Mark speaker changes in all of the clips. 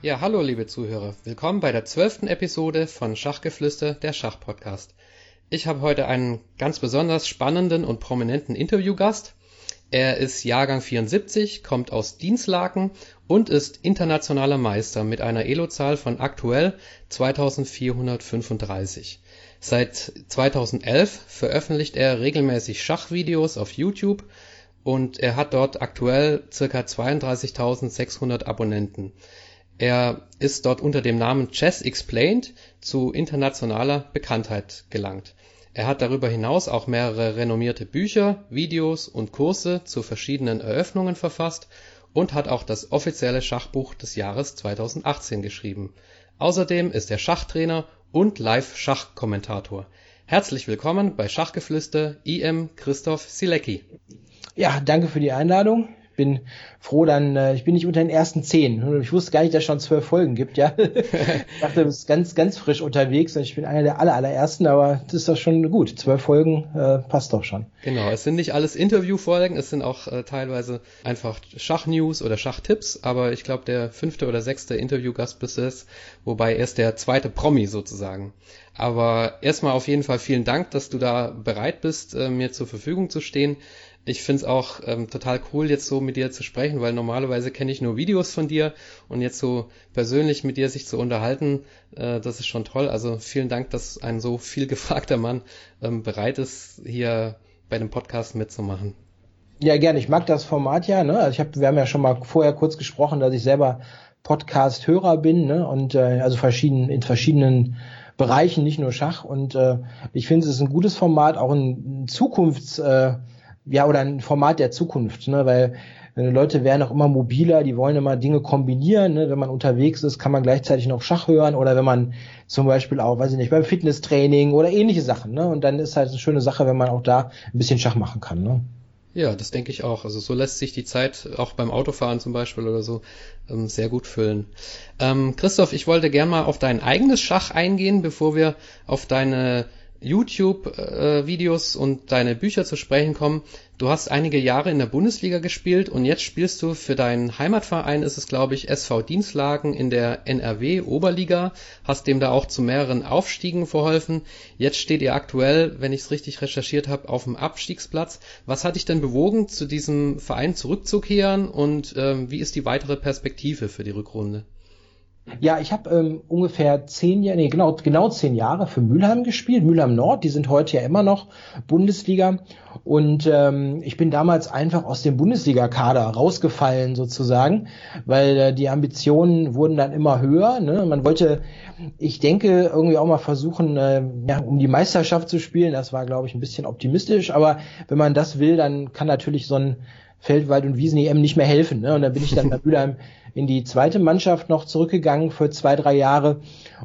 Speaker 1: Ja, hallo liebe Zuhörer, willkommen bei der zwölften Episode von Schachgeflüster, der Schachpodcast. Ich habe heute einen ganz besonders spannenden und prominenten Interviewgast. Er ist Jahrgang 74, kommt aus Dienstlaken und ist internationaler Meister mit einer Elo-Zahl von aktuell 2435. Seit 2011 veröffentlicht er regelmäßig Schachvideos auf YouTube und er hat dort aktuell ca. 32.600 Abonnenten. Er ist dort unter dem Namen Chess Explained zu internationaler Bekanntheit gelangt. Er hat darüber hinaus auch mehrere renommierte Bücher, Videos und Kurse zu verschiedenen Eröffnungen verfasst und hat auch das offizielle Schachbuch des Jahres 2018 geschrieben. Außerdem ist er Schachtrainer und Live-Schachkommentator. Herzlich willkommen bei Schachgeflüster IM Christoph Silecki.
Speaker 2: Ja, danke für die Einladung bin froh, dann, äh, ich bin nicht unter den ersten zehn. Ich wusste gar nicht, dass es schon zwölf Folgen gibt, ja. ich dachte, du bist ganz, ganz frisch unterwegs und ich bin einer der aller, allerersten, aber das ist doch schon gut. Zwölf Folgen äh, passt doch schon.
Speaker 1: Genau, es sind nicht alles Interviewfolgen, es sind auch äh, teilweise einfach Schachnews oder Schachtipps, aber ich glaube, der fünfte oder sechste Interviewgast bist es, wobei er ist der zweite Promi sozusagen. Aber erstmal auf jeden Fall vielen Dank, dass du da bereit bist, äh, mir zur Verfügung zu stehen ich finde es auch ähm, total cool, jetzt so mit dir zu sprechen, weil normalerweise kenne ich nur Videos von dir und jetzt so persönlich mit dir sich zu unterhalten, äh, das ist schon toll. Also vielen Dank, dass ein so viel gefragter Mann ähm, bereit ist, hier bei dem Podcast mitzumachen.
Speaker 2: Ja, gerne. Ich mag das Format ja. Ne? Also ich hab, wir haben ja schon mal vorher kurz gesprochen, dass ich selber Podcast-Hörer bin ne? und äh, also verschieden in verschiedenen Bereichen, nicht nur Schach. Und äh, ich finde, es ist ein gutes Format, auch ein Zukunfts äh, ja, oder ein Format der Zukunft, ne, weil äh, Leute werden auch immer mobiler, die wollen immer Dinge kombinieren. Ne? Wenn man unterwegs ist, kann man gleichzeitig noch Schach hören oder wenn man zum Beispiel auch, weiß ich nicht, beim Fitnesstraining oder ähnliche Sachen. Ne? Und dann ist halt eine schöne Sache, wenn man auch da ein bisschen Schach machen kann. Ne?
Speaker 1: Ja, das denke ich auch. Also so lässt sich die Zeit auch beim Autofahren zum Beispiel oder so ähm, sehr gut füllen. Ähm, Christoph, ich wollte gern mal auf dein eigenes Schach eingehen, bevor wir auf deine YouTube-Videos und deine Bücher zu sprechen kommen. Du hast einige Jahre in der Bundesliga gespielt und jetzt spielst du für deinen Heimatverein, ist es glaube ich SV Dienstlagen in der NRW Oberliga, hast dem da auch zu mehreren Aufstiegen verholfen. Jetzt steht ihr aktuell, wenn ich es richtig recherchiert habe, auf dem Abstiegsplatz. Was hat dich denn bewogen, zu diesem Verein zurückzukehren und ähm, wie ist die weitere Perspektive für die Rückrunde?
Speaker 2: Ja, ich habe ähm, ungefähr zehn Jahre, nee, genau, genau zehn Jahre für Mülheim gespielt, Mülheim Nord, die sind heute ja immer noch Bundesliga. Und ähm, ich bin damals einfach aus dem Bundesliga-Kader rausgefallen sozusagen, weil äh, die Ambitionen wurden dann immer höher. Ne? Man wollte, ich denke, irgendwie auch mal versuchen, äh, ja, um die Meisterschaft zu spielen. Das war, glaube ich, ein bisschen optimistisch. Aber wenn man das will, dann kann natürlich so ein Feldwald- und Wiesen-EM nicht mehr helfen. Ne? Und dann bin ich dann bei Mülheim in die zweite Mannschaft noch zurückgegangen für zwei, drei Jahre.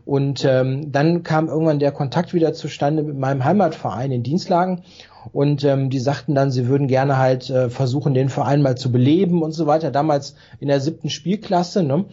Speaker 2: Und ähm, dann kam irgendwann der Kontakt wieder zustande mit meinem Heimatverein in Dienstlagen. Und ähm, die sagten dann, sie würden gerne halt äh, versuchen, den Verein mal zu beleben und so weiter. Damals in der siebten Spielklasse. Ne?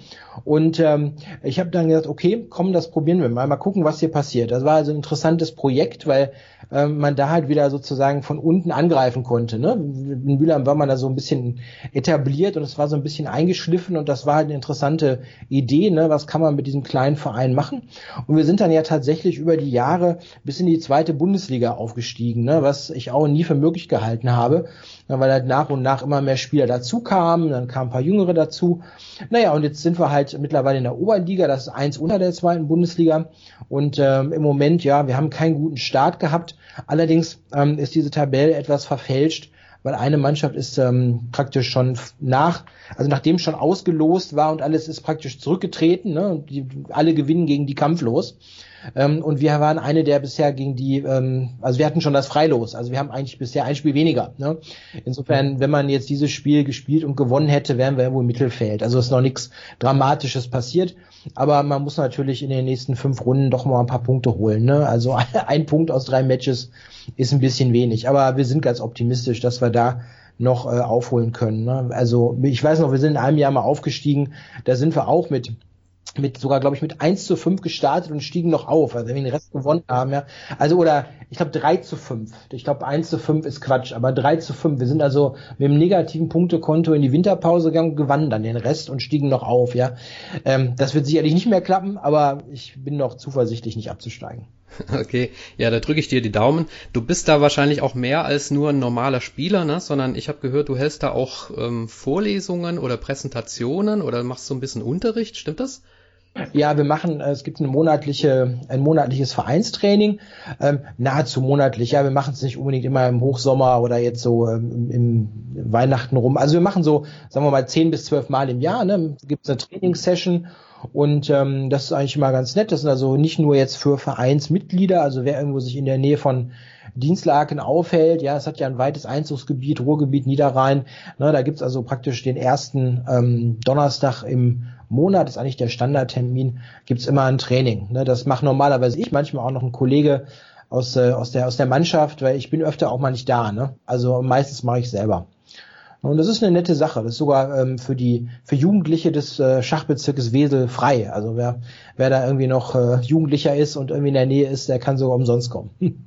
Speaker 2: Und ähm, ich habe dann gesagt, okay, komm, das probieren wir mal. Mal gucken, was hier passiert. Das war also ein interessantes Projekt, weil äh, man da halt wieder sozusagen von unten angreifen konnte. Ne? In Mülheim war man da so ein bisschen etabliert und es war so ein bisschen eingeschliffen und das war halt eine interessante Idee. Ne? Was kann man mit diesem kleinen Verein machen? Und wir sind dann ja tatsächlich über die Jahre bis in die zweite Bundesliga aufgestiegen, ne? was ich auch nie für möglich gehalten habe, weil halt nach und nach immer mehr Spieler dazu kamen, dann kamen ein paar Jüngere dazu. Naja, und jetzt sind wir halt mittlerweile in der Oberliga, das ist eins unter der zweiten Bundesliga. Und ähm, im Moment, ja, wir haben keinen guten Start gehabt. Allerdings ähm, ist diese Tabelle etwas verfälscht, weil eine Mannschaft ist ähm, praktisch schon nach, also nachdem schon ausgelost war und alles ist praktisch zurückgetreten, ne, und die, alle gewinnen gegen die kampflos. Ähm, und wir waren eine der bisher gegen die, ähm, also wir hatten schon das Freilos. Also wir haben eigentlich bisher ein Spiel weniger. Ne? Insofern, wenn man jetzt dieses Spiel gespielt und gewonnen hätte, wären wir irgendwo im Mittelfeld. Also ist noch nichts Dramatisches passiert. Aber man muss natürlich in den nächsten fünf Runden doch mal ein paar Punkte holen. Ne? Also ein Punkt aus drei Matches ist ein bisschen wenig. Aber wir sind ganz optimistisch, dass wir da noch äh, aufholen können. Ne? Also ich weiß noch, wir sind in einem Jahr mal aufgestiegen. Da sind wir auch mit mit sogar, glaube ich, mit 1 zu 5 gestartet und stiegen noch auf, also wenn wir den Rest gewonnen haben, ja. Also oder ich glaube 3 zu 5. Ich glaube 1 zu 5 ist Quatsch, aber 3 zu 5. Wir sind also mit dem negativen Punktekonto in die Winterpause gegangen, gewannen dann den Rest und stiegen noch auf, ja. Ähm, das wird sicherlich nicht mehr klappen, aber ich bin noch zuversichtlich, nicht abzusteigen.
Speaker 1: Okay, ja, da drücke ich dir die Daumen. Du bist da wahrscheinlich auch mehr als nur ein normaler Spieler, ne? sondern ich habe gehört, du hältst da auch ähm, Vorlesungen oder Präsentationen oder machst so ein bisschen Unterricht, stimmt das?
Speaker 2: Ja, wir machen, äh, es gibt eine monatliche, ein monatliches Vereinstraining, ähm, nahezu monatlich. Ja, wir machen es nicht unbedingt immer im Hochsommer oder jetzt so ähm, im, Weihnachten rum. Also wir machen so, sagen wir mal, zehn bis zwölf Mal im Jahr. Ne? Gibt es eine Trainingssession und ähm, das ist eigentlich immer ganz nett. Das sind also nicht nur jetzt für Vereinsmitglieder, also wer irgendwo sich in der Nähe von Dienstlaken aufhält. Ja, es hat ja ein weites Einzugsgebiet, Ruhrgebiet, Niederrhein. Ne, da gibt's also praktisch den ersten ähm, Donnerstag im Monat, ist eigentlich der Standardtermin, gibt's immer ein Training. Ne, das macht normalerweise ich, manchmal auch noch ein Kollege aus, äh, aus, der, aus der Mannschaft, weil ich bin öfter auch mal nicht da. Ne? Also meistens mache ich selber. Und das ist eine nette Sache. Das ist sogar ähm, für die für Jugendliche des äh, Schachbezirkes Wesel frei. Also wer wer da irgendwie noch äh, Jugendlicher ist und irgendwie in der Nähe ist, der kann sogar umsonst kommen.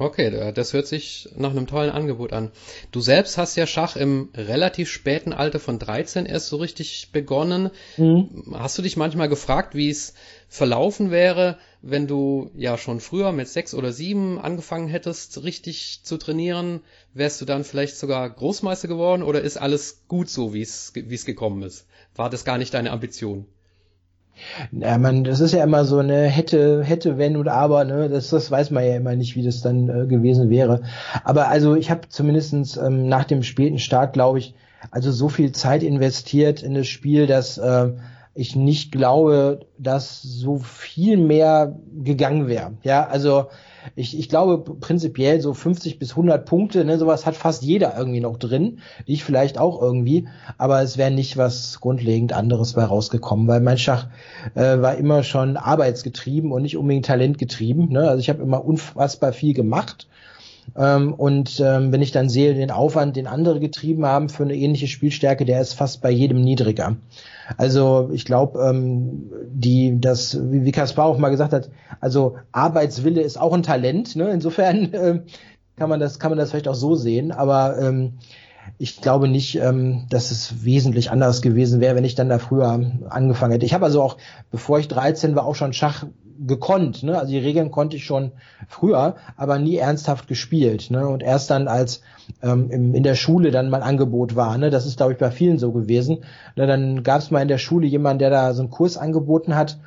Speaker 1: Okay, das hört sich nach einem tollen Angebot an. Du selbst hast ja Schach im relativ späten Alter von 13 erst so richtig begonnen. Mhm. Hast du dich manchmal gefragt, wie es verlaufen wäre, wenn du ja schon früher mit sechs oder sieben angefangen hättest, richtig zu trainieren? Wärst du dann vielleicht sogar Großmeister geworden oder ist alles gut so, wie es, gekommen ist? War das gar nicht deine Ambition?
Speaker 2: Ja, man, das ist ja immer so eine hätte, hätte, wenn und aber, ne, das, das weiß man ja immer nicht, wie das dann äh, gewesen wäre. Aber also ich habe zumindestens ähm, nach dem späten Start, glaube ich, also so viel Zeit investiert in das Spiel, dass äh, ich nicht glaube, dass so viel mehr gegangen wäre. Ja, also ich, ich glaube prinzipiell so 50 bis 100 Punkte, ne, sowas hat fast jeder irgendwie noch drin. Ich vielleicht auch irgendwie, aber es wäre nicht was grundlegend anderes bei rausgekommen, weil mein Schach äh, war immer schon arbeitsgetrieben und nicht unbedingt talentgetrieben. Ne? Also ich habe immer unfassbar viel gemacht. Ähm, und ähm, wenn ich dann sehe, den Aufwand, den andere getrieben haben für eine ähnliche Spielstärke, der ist fast bei jedem niedriger. Also ich glaube, ähm, die, das, wie, wie Kaspar auch mal gesagt hat, also Arbeitswille ist auch ein Talent. Ne? Insofern äh, kann man das, kann man das vielleicht auch so sehen. Aber ähm, ich glaube nicht, ähm, dass es wesentlich anders gewesen wäre, wenn ich dann da früher angefangen hätte. Ich habe also auch, bevor ich 13 war, auch schon Schach gekonnt. Ne? Also die Regeln konnte ich schon früher, aber nie ernsthaft gespielt. Ne? Und erst dann, als ähm, im, in der Schule dann mal Angebot war, ne? das ist, glaube ich, bei vielen so gewesen. Ne? Dann gab es mal in der Schule jemanden, der da so einen Kurs angeboten hat.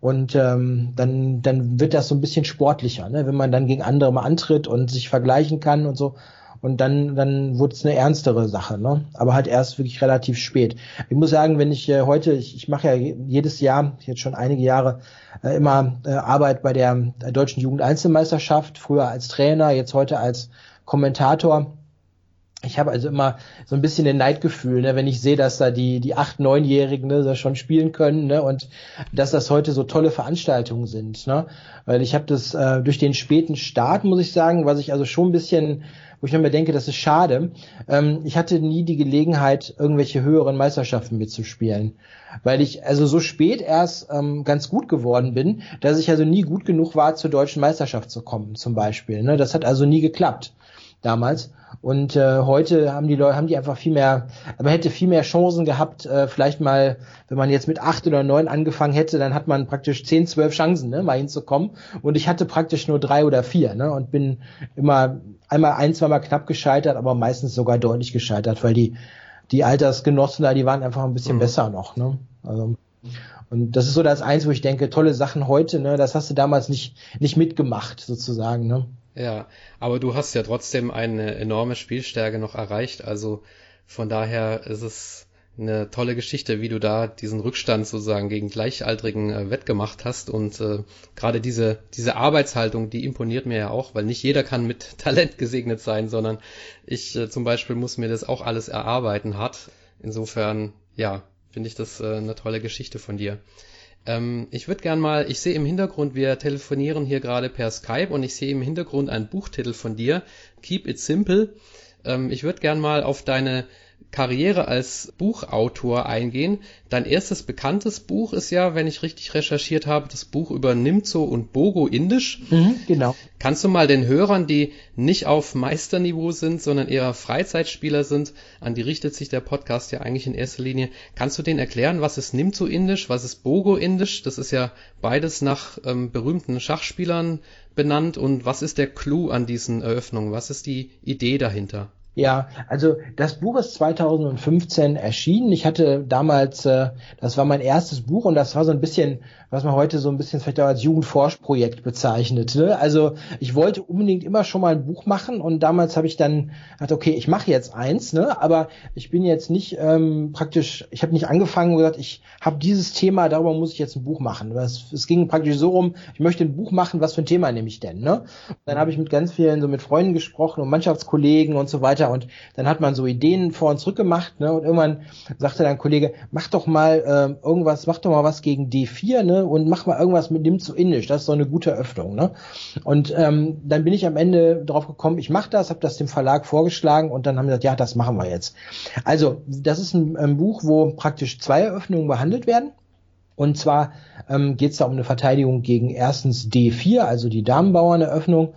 Speaker 2: Und ähm, dann, dann wird das so ein bisschen sportlicher, ne? wenn man dann gegen andere mal antritt und sich vergleichen kann und so. Und dann, dann wurde es eine ernstere Sache, ne? Aber halt erst wirklich relativ spät. Ich muss sagen, wenn ich äh, heute, ich, ich mache ja jedes Jahr, jetzt schon einige Jahre, äh, immer äh, Arbeit bei der, der deutschen Jugendeinzelmeisterschaft, früher als Trainer, jetzt heute als Kommentator. Ich habe also immer so ein bisschen den Neidgefühl, ne, wenn ich sehe, dass da die die acht, neunjährigen ne, da schon spielen können, ne, und dass das heute so tolle Veranstaltungen sind, ne, weil ich habe das äh, durch den späten Start muss ich sagen, was ich also schon ein bisschen wo ich mir denke, das ist schade. Ähm, ich hatte nie die Gelegenheit, irgendwelche höheren Meisterschaften mitzuspielen, weil ich also so spät erst ähm, ganz gut geworden bin, dass ich also nie gut genug war, zur deutschen Meisterschaft zu kommen, zum Beispiel. Ne? Das hat also nie geklappt damals. Und äh, heute haben die Leute, haben die einfach viel mehr, aber hätte viel mehr Chancen gehabt, äh, vielleicht mal, wenn man jetzt mit acht oder neun angefangen hätte, dann hat man praktisch zehn, zwölf Chancen, ne, mal hinzukommen. Und ich hatte praktisch nur drei oder vier, ne, und bin immer einmal ein, zweimal knapp gescheitert, aber meistens sogar deutlich gescheitert, weil die, die Altersgenossen da, die waren einfach ein bisschen mhm. besser noch, ne. Also, und das ist so das eins, wo ich denke, tolle Sachen heute, ne, das hast du damals nicht, nicht mitgemacht, sozusagen, ne.
Speaker 1: Ja, aber du hast ja trotzdem eine enorme Spielstärke noch erreicht, also von daher ist es eine tolle Geschichte, wie du da diesen Rückstand sozusagen gegen Gleichaltrigen äh, wettgemacht hast. Und äh, gerade diese, diese Arbeitshaltung, die imponiert mir ja auch, weil nicht jeder kann mit Talent gesegnet sein, sondern ich äh, zum Beispiel muss mir das auch alles erarbeiten hat. Insofern, ja, finde ich das äh, eine tolle Geschichte von dir. Ähm, ich würde gern mal, ich sehe im Hintergrund, wir telefonieren hier gerade per Skype und ich sehe im Hintergrund einen Buchtitel von dir, Keep It Simple. Ähm, ich würde gern mal auf deine Karriere als Buchautor eingehen. Dein erstes bekanntes Buch ist ja, wenn ich richtig recherchiert habe, das Buch über Nimzo und Bogo Indisch.
Speaker 2: Mhm, genau.
Speaker 1: Kannst du mal den Hörern, die nicht auf Meisterniveau sind, sondern eher Freizeitspieler sind, an die richtet sich der Podcast ja eigentlich in erster Linie, kannst du denen erklären, was ist Nimzo Indisch, was ist Bogo Indisch? Das ist ja beides nach ähm, berühmten Schachspielern benannt und was ist der Clou an diesen Eröffnungen? Was ist die Idee dahinter?
Speaker 2: Ja, also das Buch ist 2015 erschienen. Ich hatte damals, äh, das war mein erstes Buch und das war so ein bisschen was man heute so ein bisschen vielleicht auch als Jugendforschprojekt bezeichnet. Ne? Also ich wollte unbedingt immer schon mal ein Buch machen und damals habe ich dann gedacht, okay, ich mache jetzt eins, ne? aber ich bin jetzt nicht ähm, praktisch, ich habe nicht angefangen und gesagt, ich habe dieses Thema, darüber muss ich jetzt ein Buch machen. Es, es ging praktisch so rum, ich möchte ein Buch machen, was für ein Thema nehme ich denn? Ne? dann habe ich mit ganz vielen, so mit Freunden gesprochen und Mannschaftskollegen und so weiter und dann hat man so Ideen vor und zurück gemacht ne? und irgendwann sagte dann ein Kollege, mach doch mal äh, irgendwas, mach doch mal was gegen D4, ne? und mach mal irgendwas mit dem zu indisch. Das ist so eine gute Öffnung. Ne? Und ähm, dann bin ich am Ende drauf gekommen, ich mache das, habe das dem Verlag vorgeschlagen und dann haben sie gesagt, ja, das machen wir jetzt. Also das ist ein, ein Buch, wo praktisch zwei Eröffnungen behandelt werden. Und zwar ähm, geht es da um eine Verteidigung gegen erstens D4, also die Damenbauerneröffnung.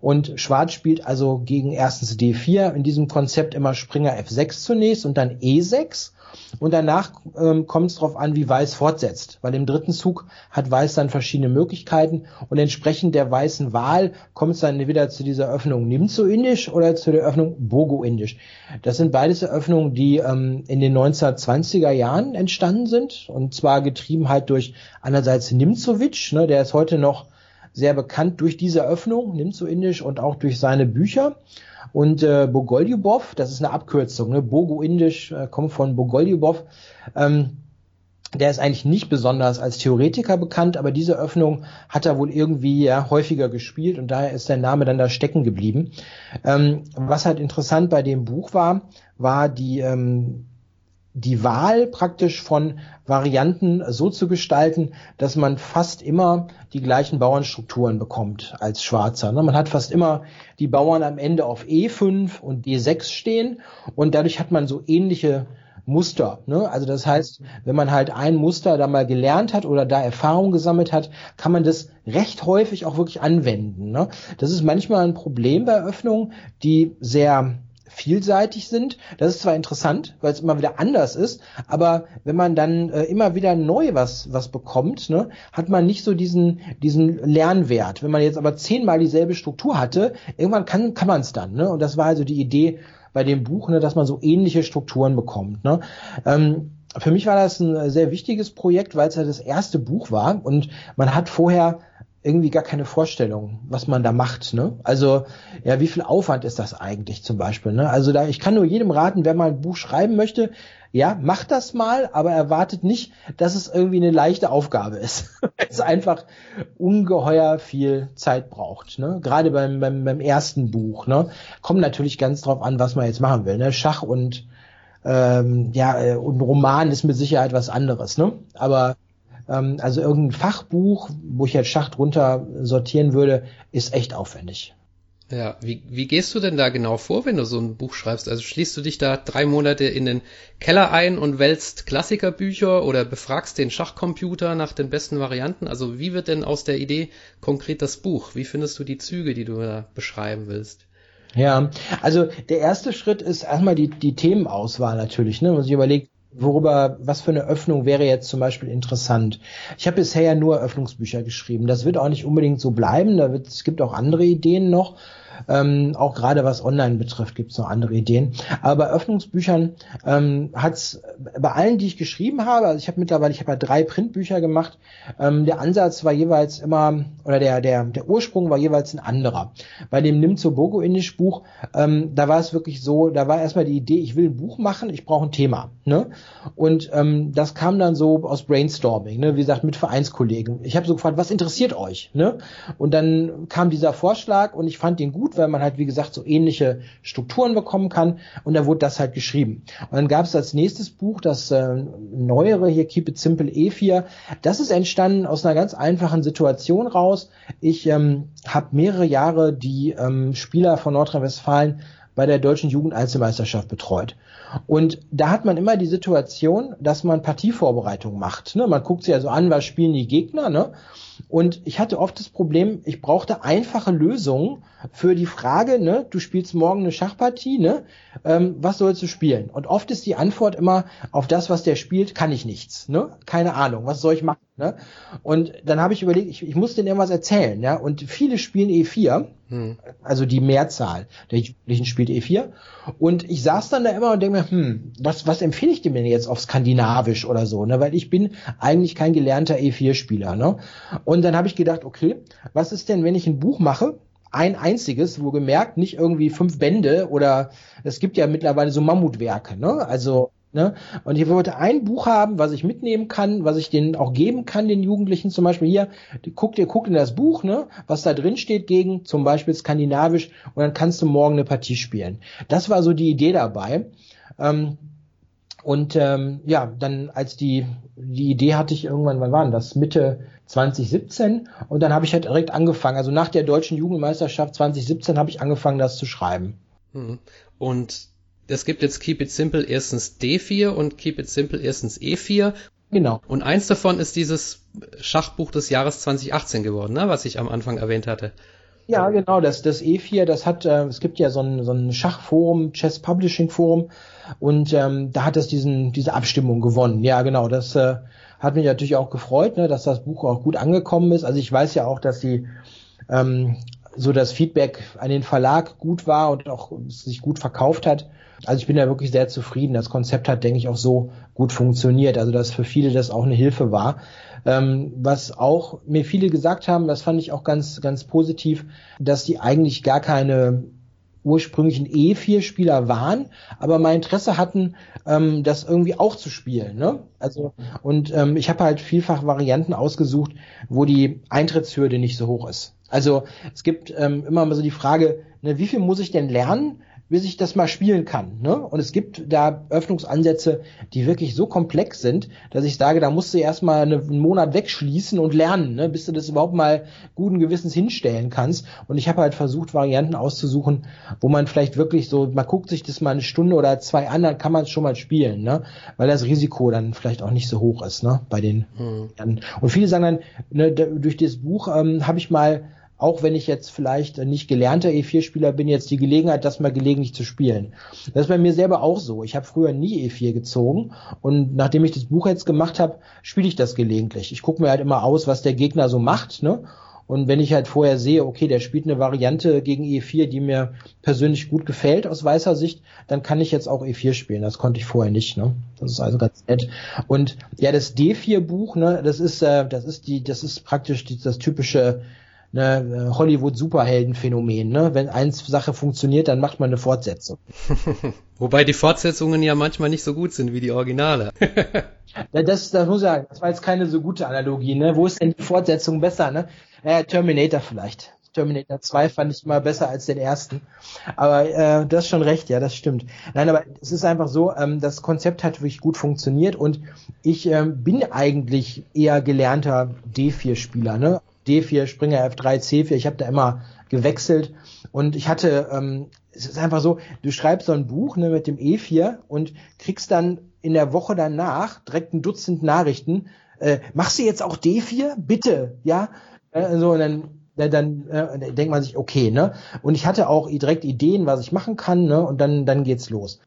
Speaker 2: Und Schwarz spielt also gegen erstens D4, in diesem Konzept immer Springer F6 zunächst und dann E6. Und danach ähm, kommt es darauf an, wie Weiß fortsetzt, weil im dritten Zug hat Weiß dann verschiedene Möglichkeiten und entsprechend der weißen Wahl kommt es dann entweder zu dieser Öffnung Nimzo-Indisch oder zu der Öffnung Bogo-Indisch. Das sind beides Eröffnungen, die ähm, in den 1920er Jahren entstanden sind und zwar getrieben halt durch einerseits Nimzovic, ne, der ist heute noch sehr bekannt durch diese Eröffnung, Nimzo-Indisch und auch durch seine Bücher. Und äh, Bogoljubov, das ist eine Abkürzung, ne? Bogo-Indisch äh, kommt von Bogoljubov. Ähm, der ist eigentlich nicht besonders als Theoretiker bekannt, aber diese Öffnung hat er wohl irgendwie ja, häufiger gespielt und daher ist der Name dann da stecken geblieben. Ähm, was halt interessant bei dem Buch war, war die ähm, die Wahl praktisch von Varianten so zu gestalten, dass man fast immer die gleichen Bauernstrukturen bekommt als Schwarzer. Ne? Man hat fast immer die Bauern am Ende auf E5 und E6 stehen und dadurch hat man so ähnliche Muster. Ne? Also das heißt, wenn man halt ein Muster da mal gelernt hat oder da Erfahrung gesammelt hat, kann man das recht häufig auch wirklich anwenden. Ne? Das ist manchmal ein Problem bei Öffnungen, die sehr vielseitig sind. Das ist zwar interessant, weil es immer wieder anders ist, aber wenn man dann äh, immer wieder neu was was bekommt, ne, hat man nicht so diesen diesen Lernwert. Wenn man jetzt aber zehnmal dieselbe Struktur hatte, irgendwann kann kann man es dann. Ne? Und das war also die Idee bei dem Buch, ne, dass man so ähnliche Strukturen bekommt. Ne? Ähm, für mich war das ein sehr wichtiges Projekt, weil es ja das erste Buch war und man hat vorher irgendwie gar keine Vorstellung, was man da macht. Ne? Also ja, wie viel Aufwand ist das eigentlich zum Beispiel? Ne? Also da, ich kann nur jedem raten, wer mal ein Buch schreiben möchte, ja, macht das mal, aber erwartet nicht, dass es irgendwie eine leichte Aufgabe ist. es einfach ungeheuer viel Zeit braucht. Ne? Gerade beim, beim, beim ersten Buch. Ne? Kommt natürlich ganz drauf an, was man jetzt machen will. Ne? Schach und ähm, ja, äh, und Roman ist mit Sicherheit was anderes. Ne? Aber ähm, also irgendein Fachbuch, wo ich jetzt Schach drunter sortieren würde, ist echt aufwendig.
Speaker 1: Ja, wie, wie gehst du denn da genau vor, wenn du so ein Buch schreibst? Also schließt du dich da drei Monate in den Keller ein und wälzt Klassikerbücher oder befragst den Schachcomputer nach den besten Varianten? Also wie wird denn aus der Idee konkret das Buch? Wie findest du die Züge, die du da beschreiben willst?
Speaker 2: Ja, also der erste Schritt ist erstmal die, die Themenauswahl natürlich. Ne? Man sich überlegt, worüber, was für eine Öffnung wäre jetzt zum Beispiel interessant. Ich habe bisher ja nur Öffnungsbücher geschrieben. Das wird auch nicht unbedingt so bleiben. Da wird, es gibt auch andere Ideen noch. Ähm, auch gerade was Online betrifft, gibt es noch andere Ideen. Aber bei Öffnungsbüchern ähm, hat es bei allen, die ich geschrieben habe, also ich habe mittlerweile, ich habe ja drei Printbücher gemacht, ähm, der Ansatz war jeweils immer, oder der, der, der Ursprung war jeweils ein anderer. Bei dem Nimzo Bogo Indisch Buch, ähm, da war es wirklich so, da war erstmal die Idee, ich will ein Buch machen, ich brauche ein Thema. Ne? Und ähm, das kam dann so aus Brainstorming, ne? wie gesagt, mit Vereinskollegen. Ich habe so gefragt, was interessiert euch? Ne? Und dann kam dieser Vorschlag und ich fand den gut, weil man halt, wie gesagt, so ähnliche Strukturen bekommen kann und da wurde das halt geschrieben. Und dann gab es als nächstes Buch, das äh, neuere hier, Keep It Simple E4. Das ist entstanden aus einer ganz einfachen Situation raus. Ich ähm, habe mehrere Jahre die ähm, Spieler von Nordrhein-Westfalen bei der deutschen Jugendeinzelmeisterschaft betreut. Und da hat man immer die Situation, dass man Partievorbereitung macht. Ne? Man guckt sich also an, was spielen die Gegner. Ne? Und ich hatte oft das Problem, ich brauchte einfache Lösungen für die Frage, ne, du spielst morgen eine Schachpartie, ne? Ähm, was sollst du spielen? Und oft ist die Antwort immer auf das, was der spielt, kann ich nichts, ne? Keine Ahnung, was soll ich machen, ne? Und dann habe ich überlegt, ich, ich muss denen irgendwas erzählen, ja? Und viele spielen E4, hm. also die Mehrzahl der Jugendlichen spielt E4. Und ich saß dann da immer und denke mir, hm, was, was empfehle ich dem denn jetzt auf Skandinavisch oder so, ne? Weil ich bin eigentlich kein gelernter E4-Spieler, ne? Und dann habe ich gedacht, okay, was ist denn, wenn ich ein Buch mache, ein einziges, wo gemerkt, nicht irgendwie fünf Bände oder es gibt ja mittlerweile so Mammutwerke, ne? Also, ne? Und ich wollte ein Buch haben, was ich mitnehmen kann, was ich denen auch geben kann, den Jugendlichen zum Beispiel hier, guckt ihr, guckt in das Buch, ne? Was da drin steht gegen zum Beispiel skandinavisch und dann kannst du morgen eine Partie spielen. Das war so die Idee dabei. Ähm, und ähm, ja, dann als die die Idee hatte ich irgendwann, wann war denn das? Mitte 2017 und dann habe ich halt direkt angefangen. Also nach der deutschen Jugendmeisterschaft 2017 habe ich angefangen, das zu schreiben.
Speaker 1: Mhm. Und es gibt jetzt Keep It Simple erstens D4 und Keep It Simple erstens E4.
Speaker 2: Genau.
Speaker 1: Und eins davon ist dieses Schachbuch des Jahres 2018 geworden, ne, was ich am Anfang erwähnt hatte.
Speaker 2: Ja, genau, das, das E4, das hat, äh, es gibt ja so ein, so ein Schachforum, Chess Publishing Forum, und ähm, da hat es diesen, diese Abstimmung gewonnen. Ja, genau, das äh, hat mich natürlich auch gefreut, ne, dass das Buch auch gut angekommen ist. Also ich weiß ja auch, dass die ähm, so das Feedback an den Verlag gut war und auch sich gut verkauft hat. Also ich bin da wirklich sehr zufrieden. Das Konzept hat, denke ich, auch so gut funktioniert. Also dass für viele das auch eine Hilfe war. Ähm, was auch mir viele gesagt haben, das fand ich auch ganz, ganz positiv, dass die eigentlich gar keine ursprünglichen E4-Spieler waren, aber mein Interesse hatten, ähm, das irgendwie auch zu spielen. Ne? Also und ähm, ich habe halt vielfach Varianten ausgesucht, wo die Eintrittshürde nicht so hoch ist. Also es gibt ähm, immer mal so die Frage, ne, wie viel muss ich denn lernen, bis ich das mal spielen kann. Ne? Und es gibt da Öffnungsansätze, die wirklich so komplex sind, dass ich sage, da musst du erstmal einen Monat wegschließen und lernen, ne? bis du das überhaupt mal guten Gewissens hinstellen kannst. Und ich habe halt versucht, Varianten auszusuchen, wo man vielleicht wirklich so, man guckt sich das mal eine Stunde oder zwei an, dann kann man es schon mal spielen, ne? weil das Risiko dann vielleicht auch nicht so hoch ist ne? bei den. Mhm. Und viele sagen dann, ne, durch das Buch ähm, habe ich mal auch wenn ich jetzt vielleicht nicht gelernter E4-Spieler bin, jetzt die Gelegenheit, das mal gelegentlich zu spielen. Das ist bei mir selber auch so. Ich habe früher nie E4 gezogen und nachdem ich das Buch jetzt gemacht habe, spiele ich das gelegentlich. Ich gucke mir halt immer aus, was der Gegner so macht, ne? Und wenn ich halt vorher sehe, okay, der spielt eine Variante gegen E4, die mir persönlich gut gefällt aus weißer Sicht, dann kann ich jetzt auch E4 spielen. Das konnte ich vorher nicht. Ne? Das ist also ganz nett. Und ja, das D4-Buch, ne, das ist, äh, das ist die, das ist praktisch die, das typische ne, Hollywood-Superhelden-Phänomen. Ne? Wenn eins Sache funktioniert, dann macht man eine Fortsetzung.
Speaker 1: Wobei die Fortsetzungen ja manchmal nicht so gut sind wie die Originale.
Speaker 2: das, das muss ich sagen, das war jetzt keine so gute Analogie. Ne? Wo ist denn die Fortsetzung besser? Ne? Naja, Terminator vielleicht. Terminator 2 fand ich mal besser als den ersten. Aber äh, das ist schon recht, ja, das stimmt. Nein, aber es ist einfach so, ähm, das Konzept hat wirklich gut funktioniert und ich ähm, bin eigentlich eher gelernter D4-Spieler. Ne? D4, Springer F3, C4. Ich habe da immer gewechselt und ich hatte, ähm, es ist einfach so, du schreibst so ein Buch ne, mit dem E4 und kriegst dann in der Woche danach direkt ein Dutzend Nachrichten. Äh, machst du jetzt auch D4? Bitte, ja. Äh, so und dann dann äh, denkt man sich, okay, ne? Und ich hatte auch direkt Ideen, was ich machen kann, ne? Und dann, dann geht's los.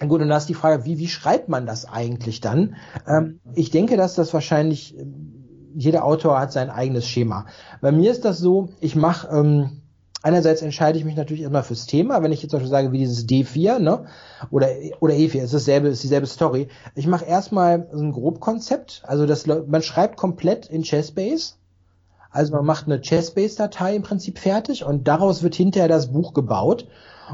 Speaker 2: Gut, und da ist die Frage, wie, wie schreibt man das eigentlich dann? Ähm, ich denke, dass das wahrscheinlich jeder Autor hat sein eigenes Schema. Bei mir ist das so, ich mache ähm, Einerseits entscheide ich mich natürlich immer fürs Thema, wenn ich jetzt zum Beispiel sage, wie dieses D4, ne? Oder, oder E4, ist dasselbe, ist dieselbe Story. Ich mache erstmal so ein Grobkonzept, also das, man schreibt komplett in Chessbase. Also man macht eine Chessbase-Datei im Prinzip fertig und daraus wird hinterher das Buch gebaut.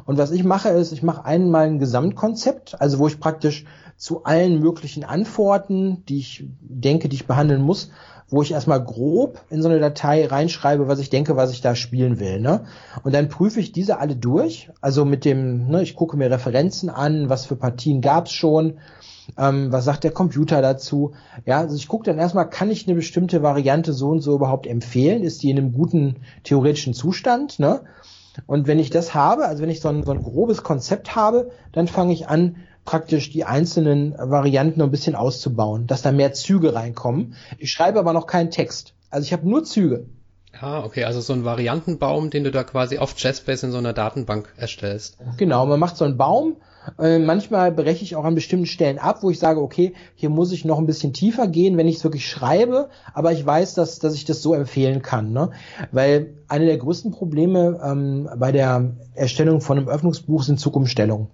Speaker 2: Und was ich mache ist, ich mache einmal ein Gesamtkonzept, also wo ich praktisch zu allen möglichen Antworten, die ich denke, die ich behandeln muss, wo ich erstmal grob in so eine Datei reinschreibe, was ich denke, was ich da spielen will. Ne? Und dann prüfe ich diese alle durch. Also mit dem, ne, ich gucke mir Referenzen an, was für Partien gab's schon, ähm, was sagt der Computer dazu. Ja, also ich gucke dann erstmal, kann ich eine bestimmte Variante so und so überhaupt empfehlen? Ist die in einem guten theoretischen Zustand? Ne? Und wenn ich das habe, also wenn ich so ein, so ein grobes Konzept habe, dann fange ich an, praktisch die einzelnen Varianten ein bisschen auszubauen, dass da mehr Züge reinkommen. Ich schreibe aber noch keinen Text. Also ich habe nur Züge.
Speaker 1: Ah, okay, also so ein Variantenbaum, den du da quasi auf Chessbase in so einer Datenbank erstellst.
Speaker 2: Genau, man macht so einen Baum. Äh, manchmal breche ich auch an bestimmten Stellen ab, wo ich sage, okay, hier muss ich noch ein bisschen tiefer gehen, wenn ich es wirklich schreibe, aber ich weiß, dass, dass ich das so empfehlen kann. Ne? Weil eine der größten Probleme ähm, bei der Erstellung von einem Öffnungsbuch sind Zugumstellungen.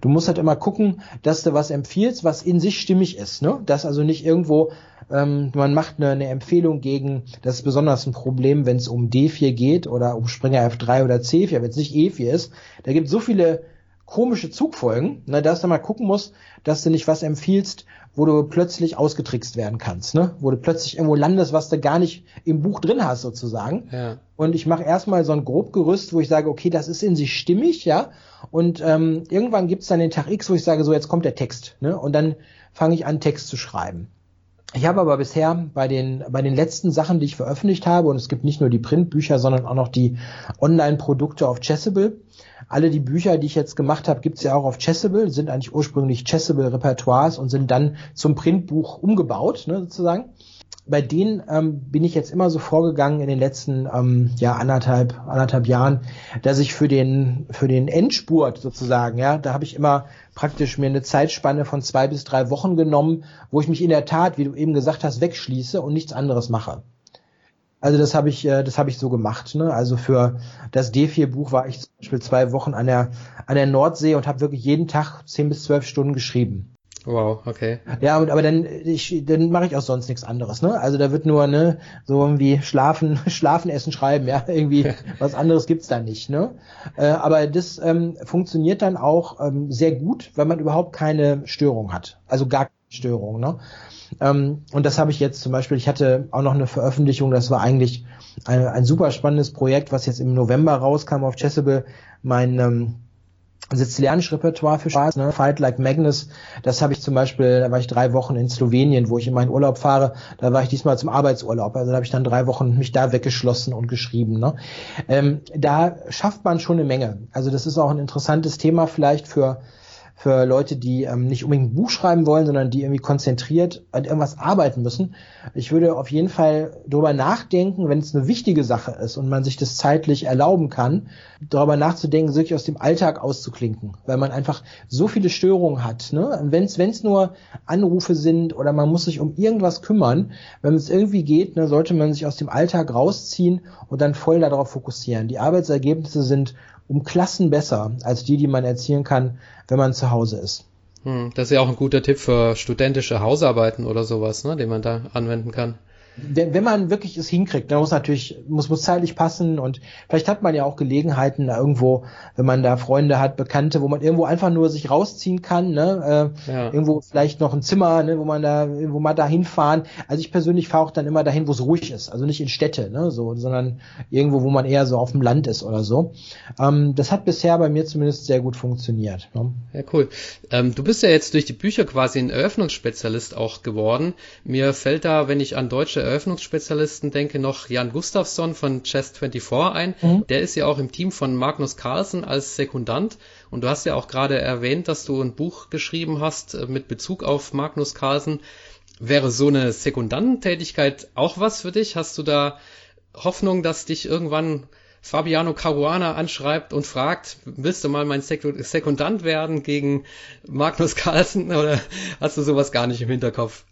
Speaker 2: Du musst halt immer gucken, dass du was empfiehlst, was in sich stimmig ist. Ne? Dass also nicht irgendwo, ähm, man macht eine, eine Empfehlung gegen, das ist besonders ein Problem, wenn es um D4 geht oder um Springer F3 oder C4, wenn es nicht E4 ist. Da gibt es so viele komische Zugfolgen, ne, dass du mal gucken musst, dass du nicht was empfiehlst, wo du plötzlich ausgetrickst werden kannst, ne? Wo du plötzlich irgendwo landest, was du gar nicht im Buch drin hast, sozusagen. Ja. Und ich mache erstmal so ein Grobgerüst, wo ich sage, okay, das ist in sich stimmig, ja. Und ähm, irgendwann gibt's dann den Tag X, wo ich sage, so jetzt kommt der Text, ne? Und dann fange ich an, Text zu schreiben. Ich habe aber bisher bei den, bei den letzten Sachen, die ich veröffentlicht habe, und es gibt nicht nur die Printbücher, sondern auch noch die Online-Produkte auf Chessable. Alle die Bücher, die ich jetzt gemacht habe, gibt's ja auch auf Chessable, sind eigentlich ursprünglich Chessable-Repertoires und sind dann zum Printbuch umgebaut, ne, sozusagen bei denen ähm, bin ich jetzt immer so vorgegangen in den letzten ähm, ja anderthalb anderthalb Jahren, dass ich für den für den Endspurt sozusagen ja, da habe ich immer praktisch mir eine Zeitspanne von zwei bis drei Wochen genommen, wo ich mich in der Tat, wie du eben gesagt hast, wegschließe und nichts anderes mache. Also das habe ich, äh, das habe ich so gemacht. Ne? Also für das D4-Buch war ich zum Beispiel zwei Wochen an der an der Nordsee und habe wirklich jeden Tag zehn bis zwölf Stunden geschrieben.
Speaker 1: Wow, okay.
Speaker 2: Ja, aber dann ich dann mache ich auch sonst nichts anderes, ne? Also da wird nur ne so irgendwie schlafen, schlafen, essen, schreiben, ja, irgendwie was anderes gibt's da nicht, ne? Äh, aber das ähm, funktioniert dann auch ähm, sehr gut, wenn man überhaupt keine Störung hat, also gar keine Störung, ne? Ähm, und das habe ich jetzt zum Beispiel. Ich hatte auch noch eine Veröffentlichung, das war eigentlich ein, ein super spannendes Projekt, was jetzt im November rauskam auf Chessable. Mein ähm, sizilianisch Repertoire für Spaß, ne? Fight Like Magnus, das habe ich zum Beispiel, da war ich drei Wochen in Slowenien, wo ich in meinen Urlaub fahre, da war ich diesmal zum Arbeitsurlaub, also da habe ich dann drei Wochen mich da weggeschlossen und geschrieben. Ne? Ähm, da schafft man schon eine Menge. Also das ist auch ein interessantes Thema vielleicht für für Leute, die ähm, nicht unbedingt ein Buch schreiben wollen, sondern die irgendwie konzentriert an irgendwas arbeiten müssen. Ich würde auf jeden Fall darüber nachdenken, wenn es eine wichtige Sache ist und man sich das zeitlich erlauben kann, darüber nachzudenken, wirklich aus dem Alltag auszuklinken, weil man einfach so viele Störungen hat. Ne? Wenn es nur Anrufe sind oder man muss sich um irgendwas kümmern, wenn es irgendwie geht, ne, sollte man sich aus dem Alltag rausziehen und dann voll darauf fokussieren. Die Arbeitsergebnisse sind um Klassen besser als die, die man erzielen kann, wenn man zu Hause ist.
Speaker 1: Hm, das ist ja auch ein guter Tipp für studentische Hausarbeiten oder sowas, ne, den man da anwenden kann
Speaker 2: wenn man wirklich es hinkriegt, dann muss natürlich, muss, muss zeitlich passen und vielleicht hat man ja auch Gelegenheiten da irgendwo, wenn man da Freunde hat, Bekannte, wo man irgendwo einfach nur sich rausziehen kann, ne, äh, ja. irgendwo vielleicht noch ein Zimmer, ne, wo man da, wo man da hinfahren. Also ich persönlich fahre auch dann immer dahin, wo es ruhig ist, also nicht in Städte, ne, so, sondern irgendwo, wo man eher so auf dem Land ist oder so. Ähm, das hat bisher bei mir zumindest sehr gut funktioniert. Ne?
Speaker 1: Ja, cool. Ähm, du bist ja jetzt durch die Bücher quasi ein Eröffnungsspezialist auch geworden. Mir fällt da, wenn ich an deutsche Eröffnungsspezialisten denke noch Jan Gustafsson von Chess24 ein. Mhm. Der ist ja auch im Team von Magnus Carlsen als Sekundant. Und du hast ja auch gerade erwähnt, dass du ein Buch geschrieben hast äh, mit Bezug auf Magnus Carlsen. Wäre so eine Sekundantentätigkeit auch was für dich? Hast du da Hoffnung, dass dich irgendwann Fabiano Caruana anschreibt und fragt, willst du mal mein Sekundant werden gegen Magnus Carlsen oder hast du sowas gar nicht im Hinterkopf?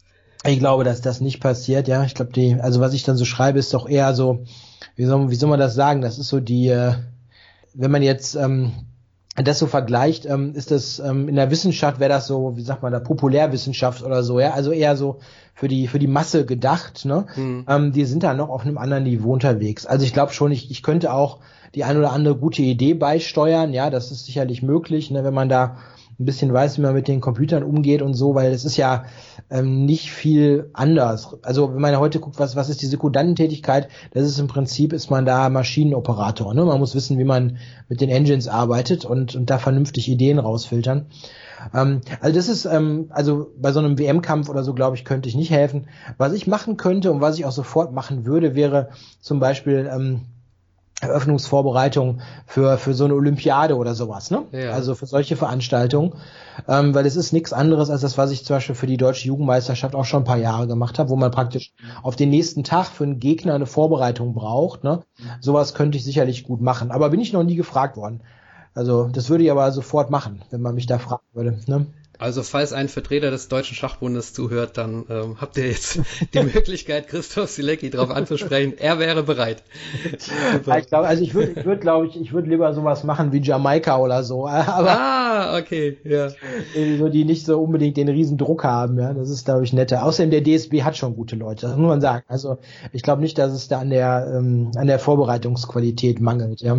Speaker 2: Ich glaube, dass das nicht passiert, ja. Ich glaube, die, also was ich dann so schreibe, ist doch eher so, wie soll, wie soll man das sagen? Das ist so die, äh, wenn man jetzt ähm, das so vergleicht, ähm, ist das ähm, in der Wissenschaft wäre das so, wie sagt man da, Populärwissenschaft oder so, ja, also eher so für die für die Masse gedacht, ne? Mhm. Ähm, die sind da noch auf einem anderen Niveau unterwegs. Also ich glaube schon, ich, ich könnte auch die ein oder andere gute Idee beisteuern, ja, das ist sicherlich möglich, ne, wenn man da ein bisschen weiß, wie man mit den Computern umgeht und so, weil es ist ja ähm, nicht viel anders. Also wenn man heute guckt, was, was ist die Sekundantentätigkeit, das ist im Prinzip, ist man da Maschinenoperator. Ne? Man muss wissen, wie man mit den Engines arbeitet und, und da vernünftig Ideen rausfiltern. Ähm, also das ist, ähm, also bei so einem WM-Kampf oder so, glaube ich, könnte ich nicht helfen. Was ich machen könnte und was ich auch sofort machen würde, wäre zum Beispiel ähm, Eröffnungsvorbereitung für, für so eine Olympiade oder sowas, ne? Ja. Also für solche Veranstaltungen. Ähm, weil es ist nichts anderes als das, was ich zum Beispiel für die deutsche Jugendmeisterschaft auch schon ein paar Jahre gemacht habe, wo man praktisch auf den nächsten Tag für einen Gegner eine Vorbereitung braucht. Ne? Sowas könnte ich sicherlich gut machen. Aber bin ich noch nie gefragt worden. Also das würde ich aber sofort machen, wenn man mich da fragen würde. Ne?
Speaker 1: Also falls ein Vertreter des Deutschen Schachbundes zuhört, dann ähm, habt ihr jetzt die Möglichkeit, Christoph Silecki darauf anzusprechen. Er wäre bereit.
Speaker 2: Ich glaube, also ich würde, ich würde, glaube ich, ich würde lieber sowas machen wie Jamaika oder so. Aber
Speaker 1: ah, okay, ja.
Speaker 2: So die nicht so unbedingt den riesen Druck haben, ja. Das ist, glaube ich, netter. Außerdem der DSB hat schon gute Leute, das muss man sagen. Also ich glaube nicht, dass es da an der ähm, an der Vorbereitungsqualität mangelt, ja.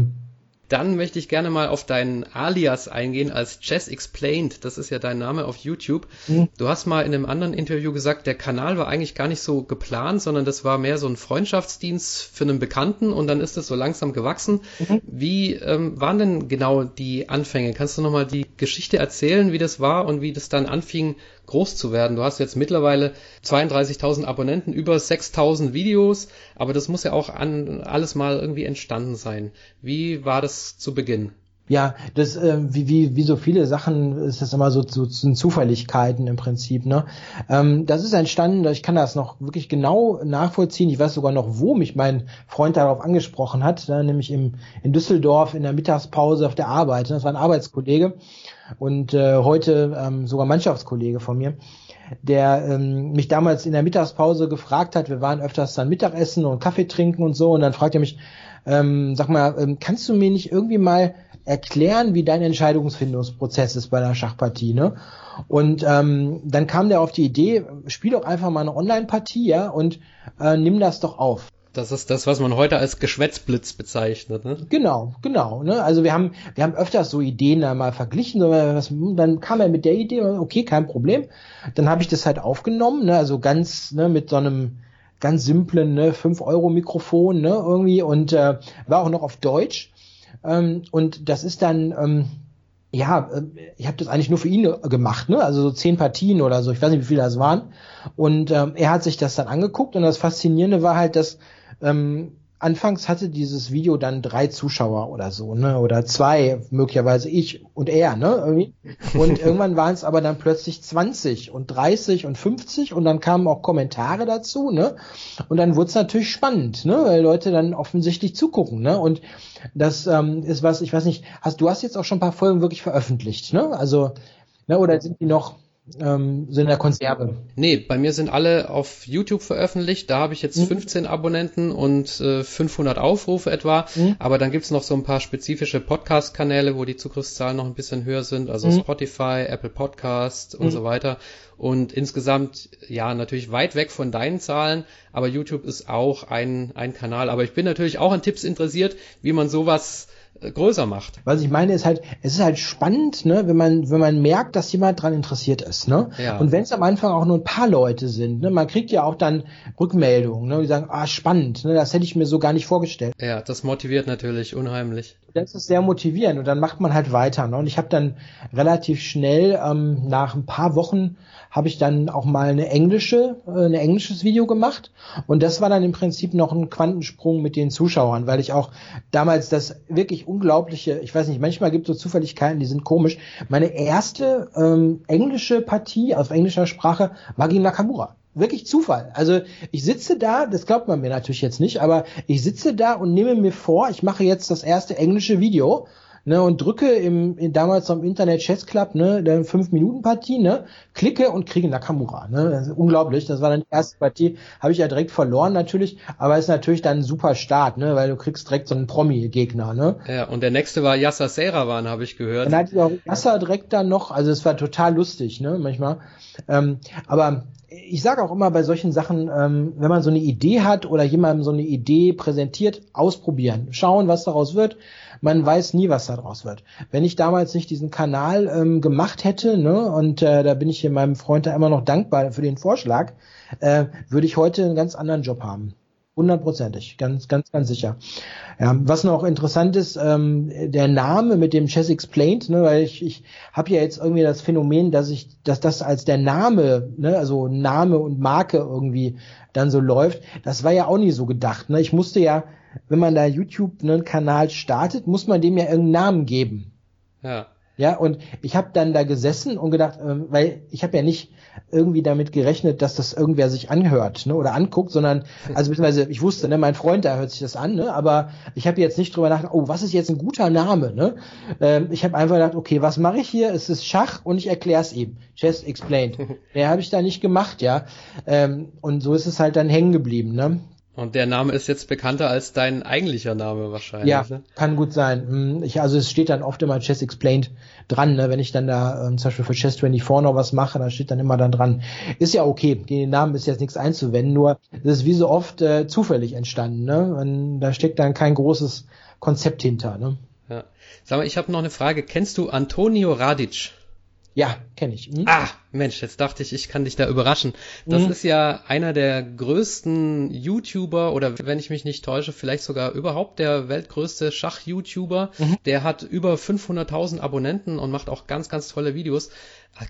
Speaker 1: Dann möchte ich gerne mal auf deinen Alias eingehen als Chess Explained. Das ist ja dein Name auf YouTube. Mhm. Du hast mal in einem anderen Interview gesagt, der Kanal war eigentlich gar nicht so geplant, sondern das war mehr so ein Freundschaftsdienst für einen Bekannten und dann ist es so langsam gewachsen. Mhm. Wie ähm, waren denn genau die Anfänge? Kannst du nochmal die Geschichte erzählen, wie das war und wie das dann anfing, groß zu werden. Du hast jetzt mittlerweile 32.000 Abonnenten, über 6.000 Videos, aber das muss ja auch an, alles mal irgendwie entstanden sein. Wie war das zu Beginn?
Speaker 2: Ja, das äh, wie, wie, wie so viele Sachen ist das immer so, so, so Zufälligkeiten im Prinzip. Ne? Ähm, das ist entstanden, ich kann das noch wirklich genau nachvollziehen. Ich weiß sogar noch, wo mich mein Freund darauf angesprochen hat, ne? nämlich im, in Düsseldorf in der Mittagspause auf der Arbeit. Das war ein Arbeitskollege und äh, heute ähm, sogar Mannschaftskollege von mir, der ähm, mich damals in der Mittagspause gefragt hat, wir waren öfters dann Mittagessen und Kaffee trinken und so, und dann fragt er mich, ähm, sag mal, ähm, kannst du mir nicht irgendwie mal erklären, wie dein Entscheidungsfindungsprozess ist bei einer Schachpartie, ne? Und ähm, dann kam der auf die Idee, spiel doch einfach mal eine Online-Partie, ja, und äh, nimm das doch auf.
Speaker 1: Das ist das, was man heute als Geschwätzblitz bezeichnet, ne?
Speaker 2: Genau, genau. Ne? Also wir haben, wir haben öfters so Ideen da mal verglichen. dann kam er mit der Idee, okay, kein Problem. Dann habe ich das halt aufgenommen, ne? also ganz ne, mit so einem ganz simplen ne, 5-Euro-Mikrofon ne, irgendwie und äh, war auch noch auf Deutsch. Ähm, und das ist dann, ähm, ja, äh, ich habe das eigentlich nur für ihn gemacht, ne? Also so zehn Partien oder so, ich weiß nicht, wie viele das waren. Und ähm, er hat sich das dann angeguckt und das Faszinierende war halt, dass ähm, anfangs hatte dieses Video dann drei Zuschauer oder so, ne? Oder zwei, möglicherweise ich und er, ne? Irgendwie. Und irgendwann waren es aber dann plötzlich 20 und 30 und 50 und dann kamen auch Kommentare dazu, ne? Und dann wurde es natürlich spannend, ne? Weil Leute dann offensichtlich zugucken, ne? Und das ähm, ist was, ich weiß nicht, hast du hast jetzt auch schon ein paar Folgen wirklich veröffentlicht, ne? Also, ne, oder sind die noch ähm, sind in der Konserve.
Speaker 1: Nee, bei mir sind alle auf YouTube veröffentlicht. Da habe ich jetzt mhm. 15 Abonnenten und äh, 500 Aufrufe etwa. Mhm. Aber dann gibt's noch so ein paar spezifische Podcast-Kanäle, wo die Zugriffszahlen noch ein bisschen höher sind. Also mhm. Spotify, Apple Podcast und mhm. so weiter. Und insgesamt, ja, natürlich weit weg von deinen Zahlen. Aber YouTube ist auch ein, ein Kanal. Aber ich bin natürlich auch an Tipps interessiert, wie man sowas größer macht.
Speaker 2: Was ich meine ist halt, es ist halt spannend, ne, wenn man, wenn man merkt, dass jemand dran interessiert ist, ne? Ja. Und wenn es am Anfang auch nur ein paar Leute sind, ne, man kriegt ja auch dann Rückmeldungen, ne, die sagen, ah, spannend, ne, das hätte ich mir so gar nicht vorgestellt.
Speaker 1: Ja, das motiviert natürlich unheimlich.
Speaker 2: Das ist sehr motivierend und dann macht man halt weiter, ne? Und ich habe dann relativ schnell ähm, nach ein paar Wochen habe ich dann auch mal eine englische, äh, ein englisches Video gemacht. Und das war dann im Prinzip noch ein Quantensprung mit den Zuschauern, weil ich auch damals das wirklich unglaubliche, ich weiß nicht, manchmal gibt es so Zufälligkeiten, die sind komisch. Meine erste ähm, englische Partie auf englischer Sprache war gegen Nakamura wirklich Zufall. Also ich sitze da, das glaubt man mir natürlich jetzt nicht, aber ich sitze da und nehme mir vor, ich mache jetzt das erste englische Video ne, und drücke im, in, damals am Internet Chess Club, ne, der 5-Minuten-Partie, ne, klicke und kriege Nakamura, ne, das ist unglaublich, das war dann die erste Partie, habe ich ja direkt verloren natürlich, aber ist natürlich dann ein super Start, ne, weil du kriegst direkt so einen Promi-Gegner, ne.
Speaker 1: Ja, und der nächste war Yasser Serawan, habe ich gehört.
Speaker 2: Dann hatte ich auch Yasser direkt dann noch, also es war total lustig, ne, manchmal, ähm, aber ich sage auch immer bei solchen Sachen, ähm, wenn man so eine Idee hat oder jemandem so eine Idee präsentiert, ausprobieren, schauen, was daraus wird. Man weiß nie, was daraus wird. Wenn ich damals nicht diesen Kanal ähm, gemacht hätte, ne, und äh, da bin ich hier meinem Freund da immer noch dankbar für den Vorschlag, äh, würde ich heute einen ganz anderen Job haben. Hundertprozentig, ganz, ganz, ganz sicher. Ja, was noch interessant ist, ähm, der Name mit dem Chess Explained, ne, weil ich, ich habe ja jetzt irgendwie das Phänomen, dass ich, dass das als der Name, ne, also Name und Marke irgendwie dann so läuft. Das war ja auch nie so gedacht. Ne? Ich musste ja, wenn man da YouTube einen Kanal startet, muss man dem ja irgendeinen Namen geben.
Speaker 1: Ja.
Speaker 2: Ja, und ich habe dann da gesessen und gedacht, ähm, weil ich habe ja nicht irgendwie damit gerechnet, dass das irgendwer sich anhört ne, oder anguckt, sondern, also beziehungsweise ich wusste, ne, mein Freund, da hört sich das an, ne, aber ich habe jetzt nicht drüber nachgedacht, oh, was ist jetzt ein guter Name? Ne? Ähm, ich habe einfach gedacht, okay, was mache ich hier? Es ist Schach und ich erkläre es ihm. Chess explained. Mehr habe ich da nicht gemacht, ja. Ähm, und so ist es halt dann hängen geblieben. Ne?
Speaker 1: Und der Name ist jetzt bekannter als dein eigentlicher Name wahrscheinlich.
Speaker 2: Ja,
Speaker 1: ne?
Speaker 2: kann gut sein. Hm, Ich, also es steht dann oft immer Chess Explained dran, ne? wenn ich dann da ähm, zum Beispiel für Chess 24 noch was mache, da steht dann immer dann dran. Ist ja okay, gegen den Namen ist jetzt nichts einzuwenden, nur das ist wie so oft äh, zufällig entstanden. Ne? Und da steckt dann kein großes Konzept hinter. Ne?
Speaker 1: Ja. Sag mal, ich habe noch eine Frage. Kennst du Antonio Radic?
Speaker 2: Ja, kenne ich. Hm?
Speaker 1: Ah, Mensch, jetzt dachte ich, ich kann dich da überraschen. Das
Speaker 2: Mhm.
Speaker 1: ist ja einer der größten YouTuber oder wenn ich mich nicht täusche, vielleicht sogar überhaupt der weltgrößte Schach-YouTuber.
Speaker 2: Mhm.
Speaker 1: Der hat über 500.000 Abonnenten und macht auch ganz, ganz tolle Videos.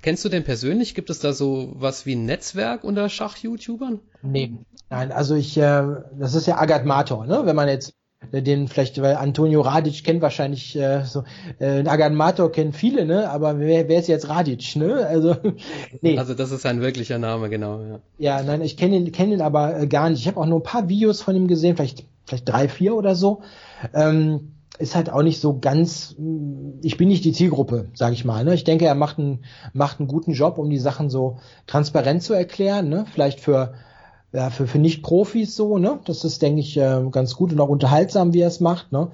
Speaker 1: Kennst du den persönlich? Gibt es da so was wie ein Netzwerk unter Schach-YouTubern?
Speaker 2: Nee, nein, also ich, äh, das ist ja Agat Mator, ne? Wenn man jetzt den vielleicht, weil Antonio Radic kennt wahrscheinlich äh, so, äh, Agat Mator kennen viele, ne? Aber wer, wer ist jetzt Radic, ne? Also nee,
Speaker 1: Also das ist sein wirklicher Name, genau. Ja.
Speaker 2: ja, nein, ich kenne ihn, kenn ihn aber äh, gar nicht. Ich habe auch nur ein paar Videos von ihm gesehen, vielleicht, vielleicht drei, vier oder so. Ähm, ist halt auch nicht so ganz, mh, ich bin nicht die Zielgruppe, sage ich mal. Ne? Ich denke, er macht einen, macht einen guten Job, um die Sachen so transparent zu erklären. Ne? Vielleicht für, ja, für, für Nicht-Profis so, ne? Das ist, denke ich, äh, ganz gut und auch unterhaltsam, wie er es macht, ne?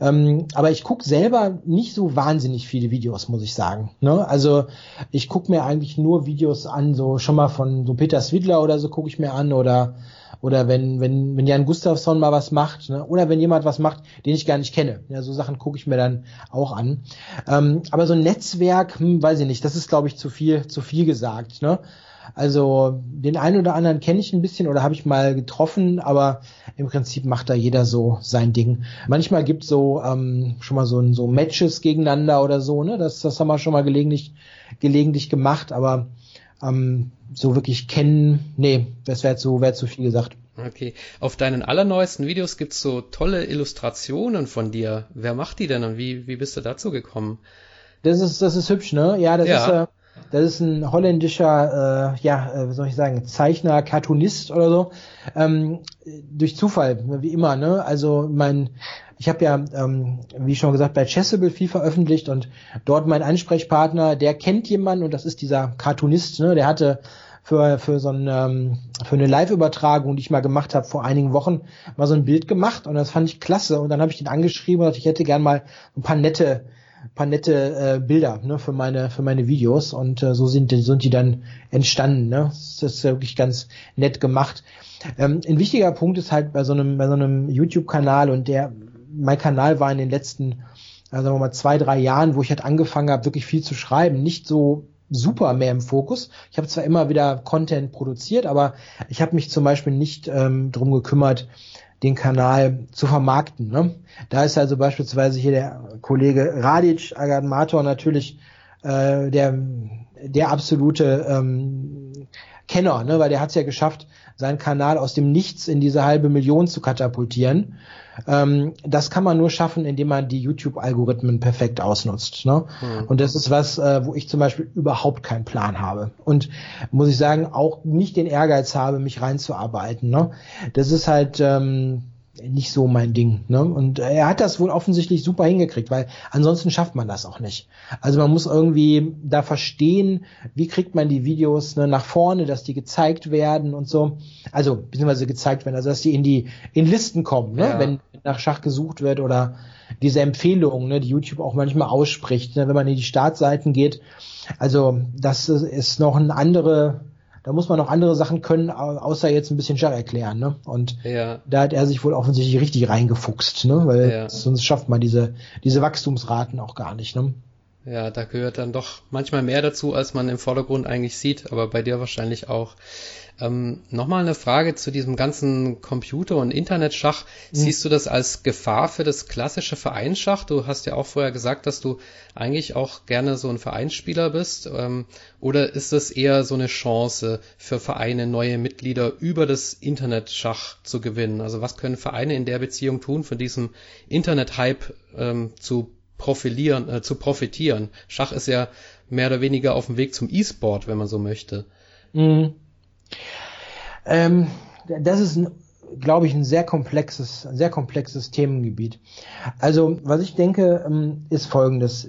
Speaker 2: Ähm, aber ich gucke selber nicht so wahnsinnig viele Videos, muss ich sagen. Ne? Also ich gucke mir eigentlich nur Videos an, so schon mal von so Peter Swidler oder so gucke ich mir an oder oder wenn, wenn, wenn Jan Gustafsson mal was macht, ne? oder wenn jemand was macht, den ich gar nicht kenne. Ja, so Sachen gucke ich mir dann auch an. Ähm, aber so ein Netzwerk, hm, weiß ich nicht, das ist, glaube ich, zu viel, zu viel gesagt. Ne? Also den einen oder anderen kenne ich ein bisschen oder habe ich mal getroffen, aber im Prinzip macht da jeder so sein Ding. Manchmal gibt so ähm, schon mal so, so Matches gegeneinander oder so, ne? Das, das haben wir schon mal gelegentlich, gelegentlich gemacht, aber ähm, so wirklich kennen, nee, das wäre zu, wär zu viel gesagt.
Speaker 1: Okay. Auf deinen allerneuesten Videos gibt's so tolle Illustrationen von dir. Wer macht die denn und wie, wie bist du dazu gekommen?
Speaker 2: Das ist, das ist hübsch, ne? Ja, das
Speaker 1: Ja.
Speaker 2: ist, äh, das ist ein holländischer, äh, ja, äh, soll ich sagen, Zeichner, Cartoonist oder so. Ähm, durch Zufall, wie immer, ne? Also mein, ich habe ja, ähm, wie schon gesagt, bei Chessable viel veröffentlicht und dort mein Ansprechpartner, der kennt jemanden und das ist dieser Cartoonist, ne? Der hatte für, für so ein, ähm, für eine Live-Übertragung, die ich mal gemacht habe vor einigen Wochen, mal so ein Bild gemacht und das fand ich klasse. Und dann habe ich ihn angeschrieben und ich hätte gern mal ein paar nette, paar nette äh, Bilder ne, für meine für meine Videos und äh, so sind die, sind die dann entstanden. Ne? Das ist wirklich ganz nett gemacht. Ähm, ein wichtiger Punkt ist halt bei so einem bei so einem YouTube-Kanal und der mein Kanal war in den letzten äh, sagen wir mal zwei drei Jahren, wo ich halt angefangen habe, wirklich viel zu schreiben, nicht so super mehr im Fokus. Ich habe zwar immer wieder Content produziert, aber ich habe mich zum Beispiel nicht ähm, drum gekümmert, den Kanal zu vermarkten. Ne? Da ist also beispielsweise hier der Kollege Radic Agadmator natürlich äh, der, der absolute ähm, Kenner, ne? weil der hat es ja geschafft, seinen Kanal aus dem Nichts in diese halbe Million zu katapultieren. Ähm, das kann man nur schaffen, indem man die YouTube-Algorithmen perfekt ausnutzt. Ne?
Speaker 1: Hm.
Speaker 2: Und das ist was, äh, wo ich zum Beispiel überhaupt keinen Plan habe. Und muss ich sagen, auch nicht den Ehrgeiz habe, mich reinzuarbeiten. Ne? Das ist halt, ähm, nicht so mein Ding. Ne? Und er hat das wohl offensichtlich super hingekriegt, weil ansonsten schafft man das auch nicht. Also man muss irgendwie da verstehen, wie kriegt man die Videos ne, nach vorne, dass die gezeigt werden und so. Also beziehungsweise gezeigt werden, also dass die in die in Listen kommen, ne? Ja. wenn nach Schach gesucht wird oder diese Empfehlungen, ne, die YouTube auch manchmal ausspricht, ne, wenn man in die Startseiten geht. Also das ist noch eine andere da muss man noch andere Sachen können, außer jetzt ein bisschen Schach erklären, ne? Und ja. da hat er sich wohl offensichtlich richtig reingefuchst, ne? Weil ja. sonst schafft man diese, diese Wachstumsraten auch gar nicht, ne?
Speaker 1: Ja, da gehört dann doch manchmal mehr dazu, als man im Vordergrund eigentlich sieht, aber bei dir wahrscheinlich auch. Ähm, Nochmal eine Frage zu diesem ganzen Computer- und Internetschach. Mhm. Siehst du das als Gefahr für das klassische Vereinsschach? Du hast ja auch vorher gesagt, dass du eigentlich auch gerne so ein Vereinsspieler bist. Ähm, oder ist das eher so eine Chance für Vereine, neue Mitglieder über das Internetschach zu gewinnen? Also was können Vereine in der Beziehung tun, von diesem Internet-Hype ähm, zu profilieren, äh, zu profitieren? Schach ist ja mehr oder weniger auf dem Weg zum E-Sport, wenn man so möchte. Mhm.
Speaker 2: Ähm, das ist, glaube ich, ein sehr komplexes, sehr komplexes Themengebiet. Also, was ich denke, ähm, ist Folgendes.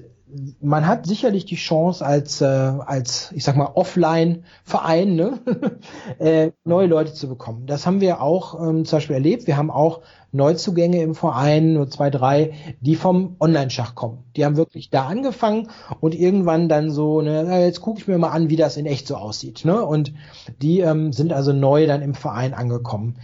Speaker 2: Man hat sicherlich die Chance als, äh, als ich sag mal, Offline-Verein ne? äh, neue Leute zu bekommen. Das haben wir auch ähm, zum Beispiel erlebt. Wir haben auch Neuzugänge im Verein, nur zwei, drei, die vom Online-Schach kommen. Die haben wirklich da angefangen und irgendwann dann so, ne, jetzt gucke ich mir mal an, wie das in echt so aussieht. Ne? Und die ähm, sind also neu dann im Verein angekommen.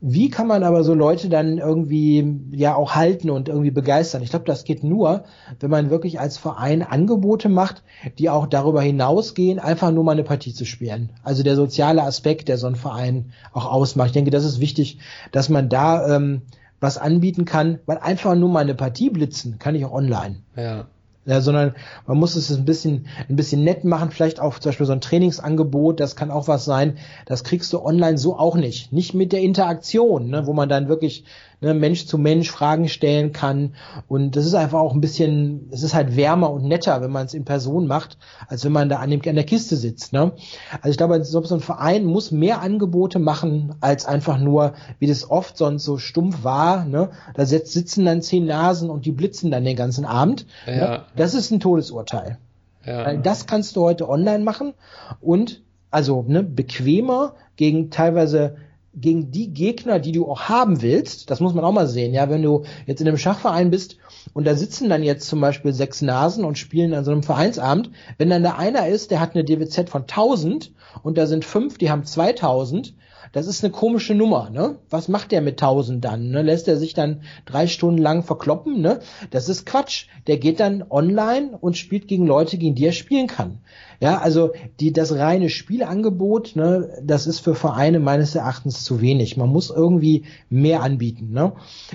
Speaker 2: Wie kann man aber so Leute dann irgendwie ja auch halten und irgendwie begeistern? Ich glaube, das geht nur, wenn man wirklich als Verein Angebote macht, die auch darüber hinausgehen, einfach nur mal eine Partie zu spielen. Also der soziale Aspekt, der so ein Verein auch ausmacht. Ich denke, das ist wichtig, dass man da ähm, was anbieten kann, weil einfach nur mal eine Partie blitzen kann ich auch online. Ja. Ja, sondern man muss es ein bisschen, ein bisschen nett machen, vielleicht auch zum Beispiel so ein Trainingsangebot, das kann auch was sein, das kriegst du online so auch nicht. Nicht mit der Interaktion, ne, wo man dann wirklich ne, Mensch zu Mensch Fragen stellen kann. Und das ist einfach auch ein bisschen, es ist halt wärmer und netter, wenn man es in Person macht, als wenn man da an, dem, an der Kiste sitzt. Ne? Also ich glaube, so ein Verein muss mehr Angebote machen, als einfach nur, wie das oft sonst so stumpf war. Ne? Da sitzen dann zehn Nasen und die blitzen dann den ganzen Abend. Ja. Ne? Das ist ein Todesurteil. Ja. Weil das kannst du heute online machen und also ne, bequemer gegen teilweise gegen die Gegner, die du auch haben willst, das muss man auch mal sehen, ja, wenn du jetzt in einem Schachverein bist und da sitzen dann jetzt zum Beispiel sechs Nasen und spielen an so einem Vereinsabend, wenn dann da einer ist, der hat eine DWZ von 1000 und da sind fünf, die haben 2000, das ist eine komische Nummer, ne? Was macht der mit 1000 dann? Ne? Lässt er sich dann drei Stunden lang verkloppen, ne? Das ist Quatsch. Der geht dann online und spielt gegen Leute, gegen die er spielen kann. Ja, also die, das reine Spielangebot, ne, das ist für Vereine meines Erachtens zu wenig. Man muss irgendwie mehr anbieten, ne?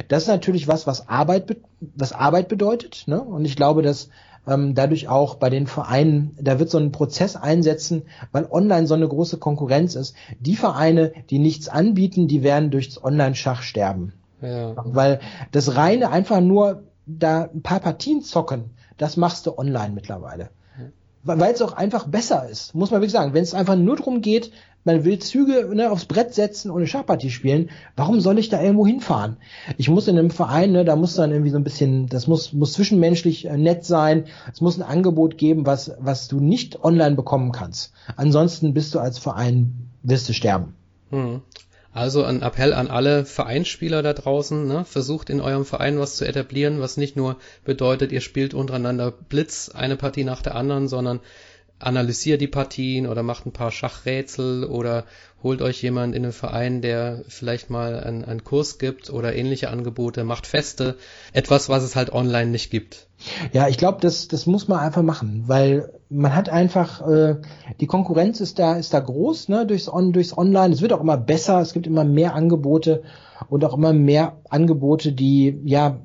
Speaker 2: Das ist natürlich was, was Arbeit, was Arbeit bedeutet, ne? Und ich glaube, dass ähm, dadurch auch bei den Vereinen, da wird so ein Prozess einsetzen, weil online so eine große Konkurrenz ist. Die Vereine, die nichts anbieten, die werden durchs Online-Schach sterben. Ja. Weil das reine einfach nur da ein paar Partien zocken, das machst du online mittlerweile weil es auch einfach besser ist, muss man wirklich sagen. Wenn es einfach nur darum geht, man will Züge ne, aufs Brett setzen und eine Schachpartie spielen, warum soll ich da irgendwo hinfahren? Ich muss in einem Verein, ne, da muss dann irgendwie so ein bisschen, das muss, muss zwischenmenschlich äh, nett sein, es muss ein Angebot geben, was, was du nicht online bekommen kannst. Ansonsten bist du als Verein, wirst du sterben. Hm.
Speaker 1: Also ein Appell an alle Vereinsspieler da draußen, ne? versucht in eurem Verein was zu etablieren, was nicht nur bedeutet, ihr spielt untereinander Blitz eine Partie nach der anderen, sondern analysiert die Partien oder macht ein paar Schachrätsel oder holt euch jemand in den Verein, der vielleicht mal einen, einen Kurs gibt oder ähnliche Angebote, macht Feste, etwas, was es halt online nicht gibt.
Speaker 2: Ja, ich glaube, das, das muss man einfach machen, weil man hat einfach, äh, die Konkurrenz ist da, ist da groß, ne, durchs, On, durchs Online. Es wird auch immer besser, es gibt immer mehr Angebote und auch immer mehr Angebote, die ja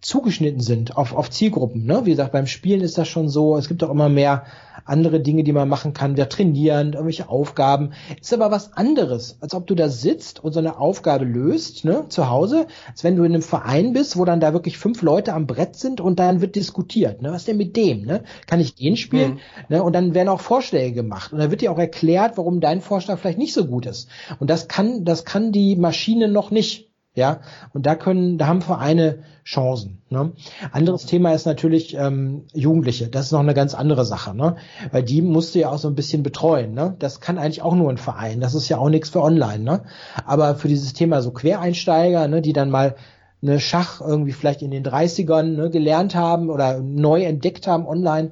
Speaker 2: zugeschnitten sind auf, auf Zielgruppen. Ne? Wie gesagt, beim Spielen ist das schon so. Es gibt auch immer mehr andere Dinge, die man machen kann. Wir trainieren, irgendwelche Aufgaben. Ist aber was anderes, als ob du da sitzt und so eine Aufgabe löst, ne, zu Hause, als wenn du in einem Verein bist, wo dann da wirklich fünf Leute am Brett sind und dann wird diskutiert. Ne? Was denn mit dem? Ne? Kann ich den spielen? Mhm. Ne? Und dann werden auch Vorschläge gemacht. Und dann wird dir auch erklärt, warum dein Vorschlag vielleicht nicht so gut ist. Und das kann, das kann die Maschine noch nicht. Ja, und da können, da haben Vereine Chancen. Ne? Anderes Thema ist natürlich ähm, Jugendliche. Das ist noch eine ganz andere Sache, ne? Weil die musst du ja auch so ein bisschen betreuen. Ne? Das kann eigentlich auch nur ein Verein. Das ist ja auch nichts für online. Ne? Aber für dieses Thema so Quereinsteiger, ne, die dann mal eine Schach irgendwie vielleicht in den 30ern ne, gelernt haben oder neu entdeckt haben online,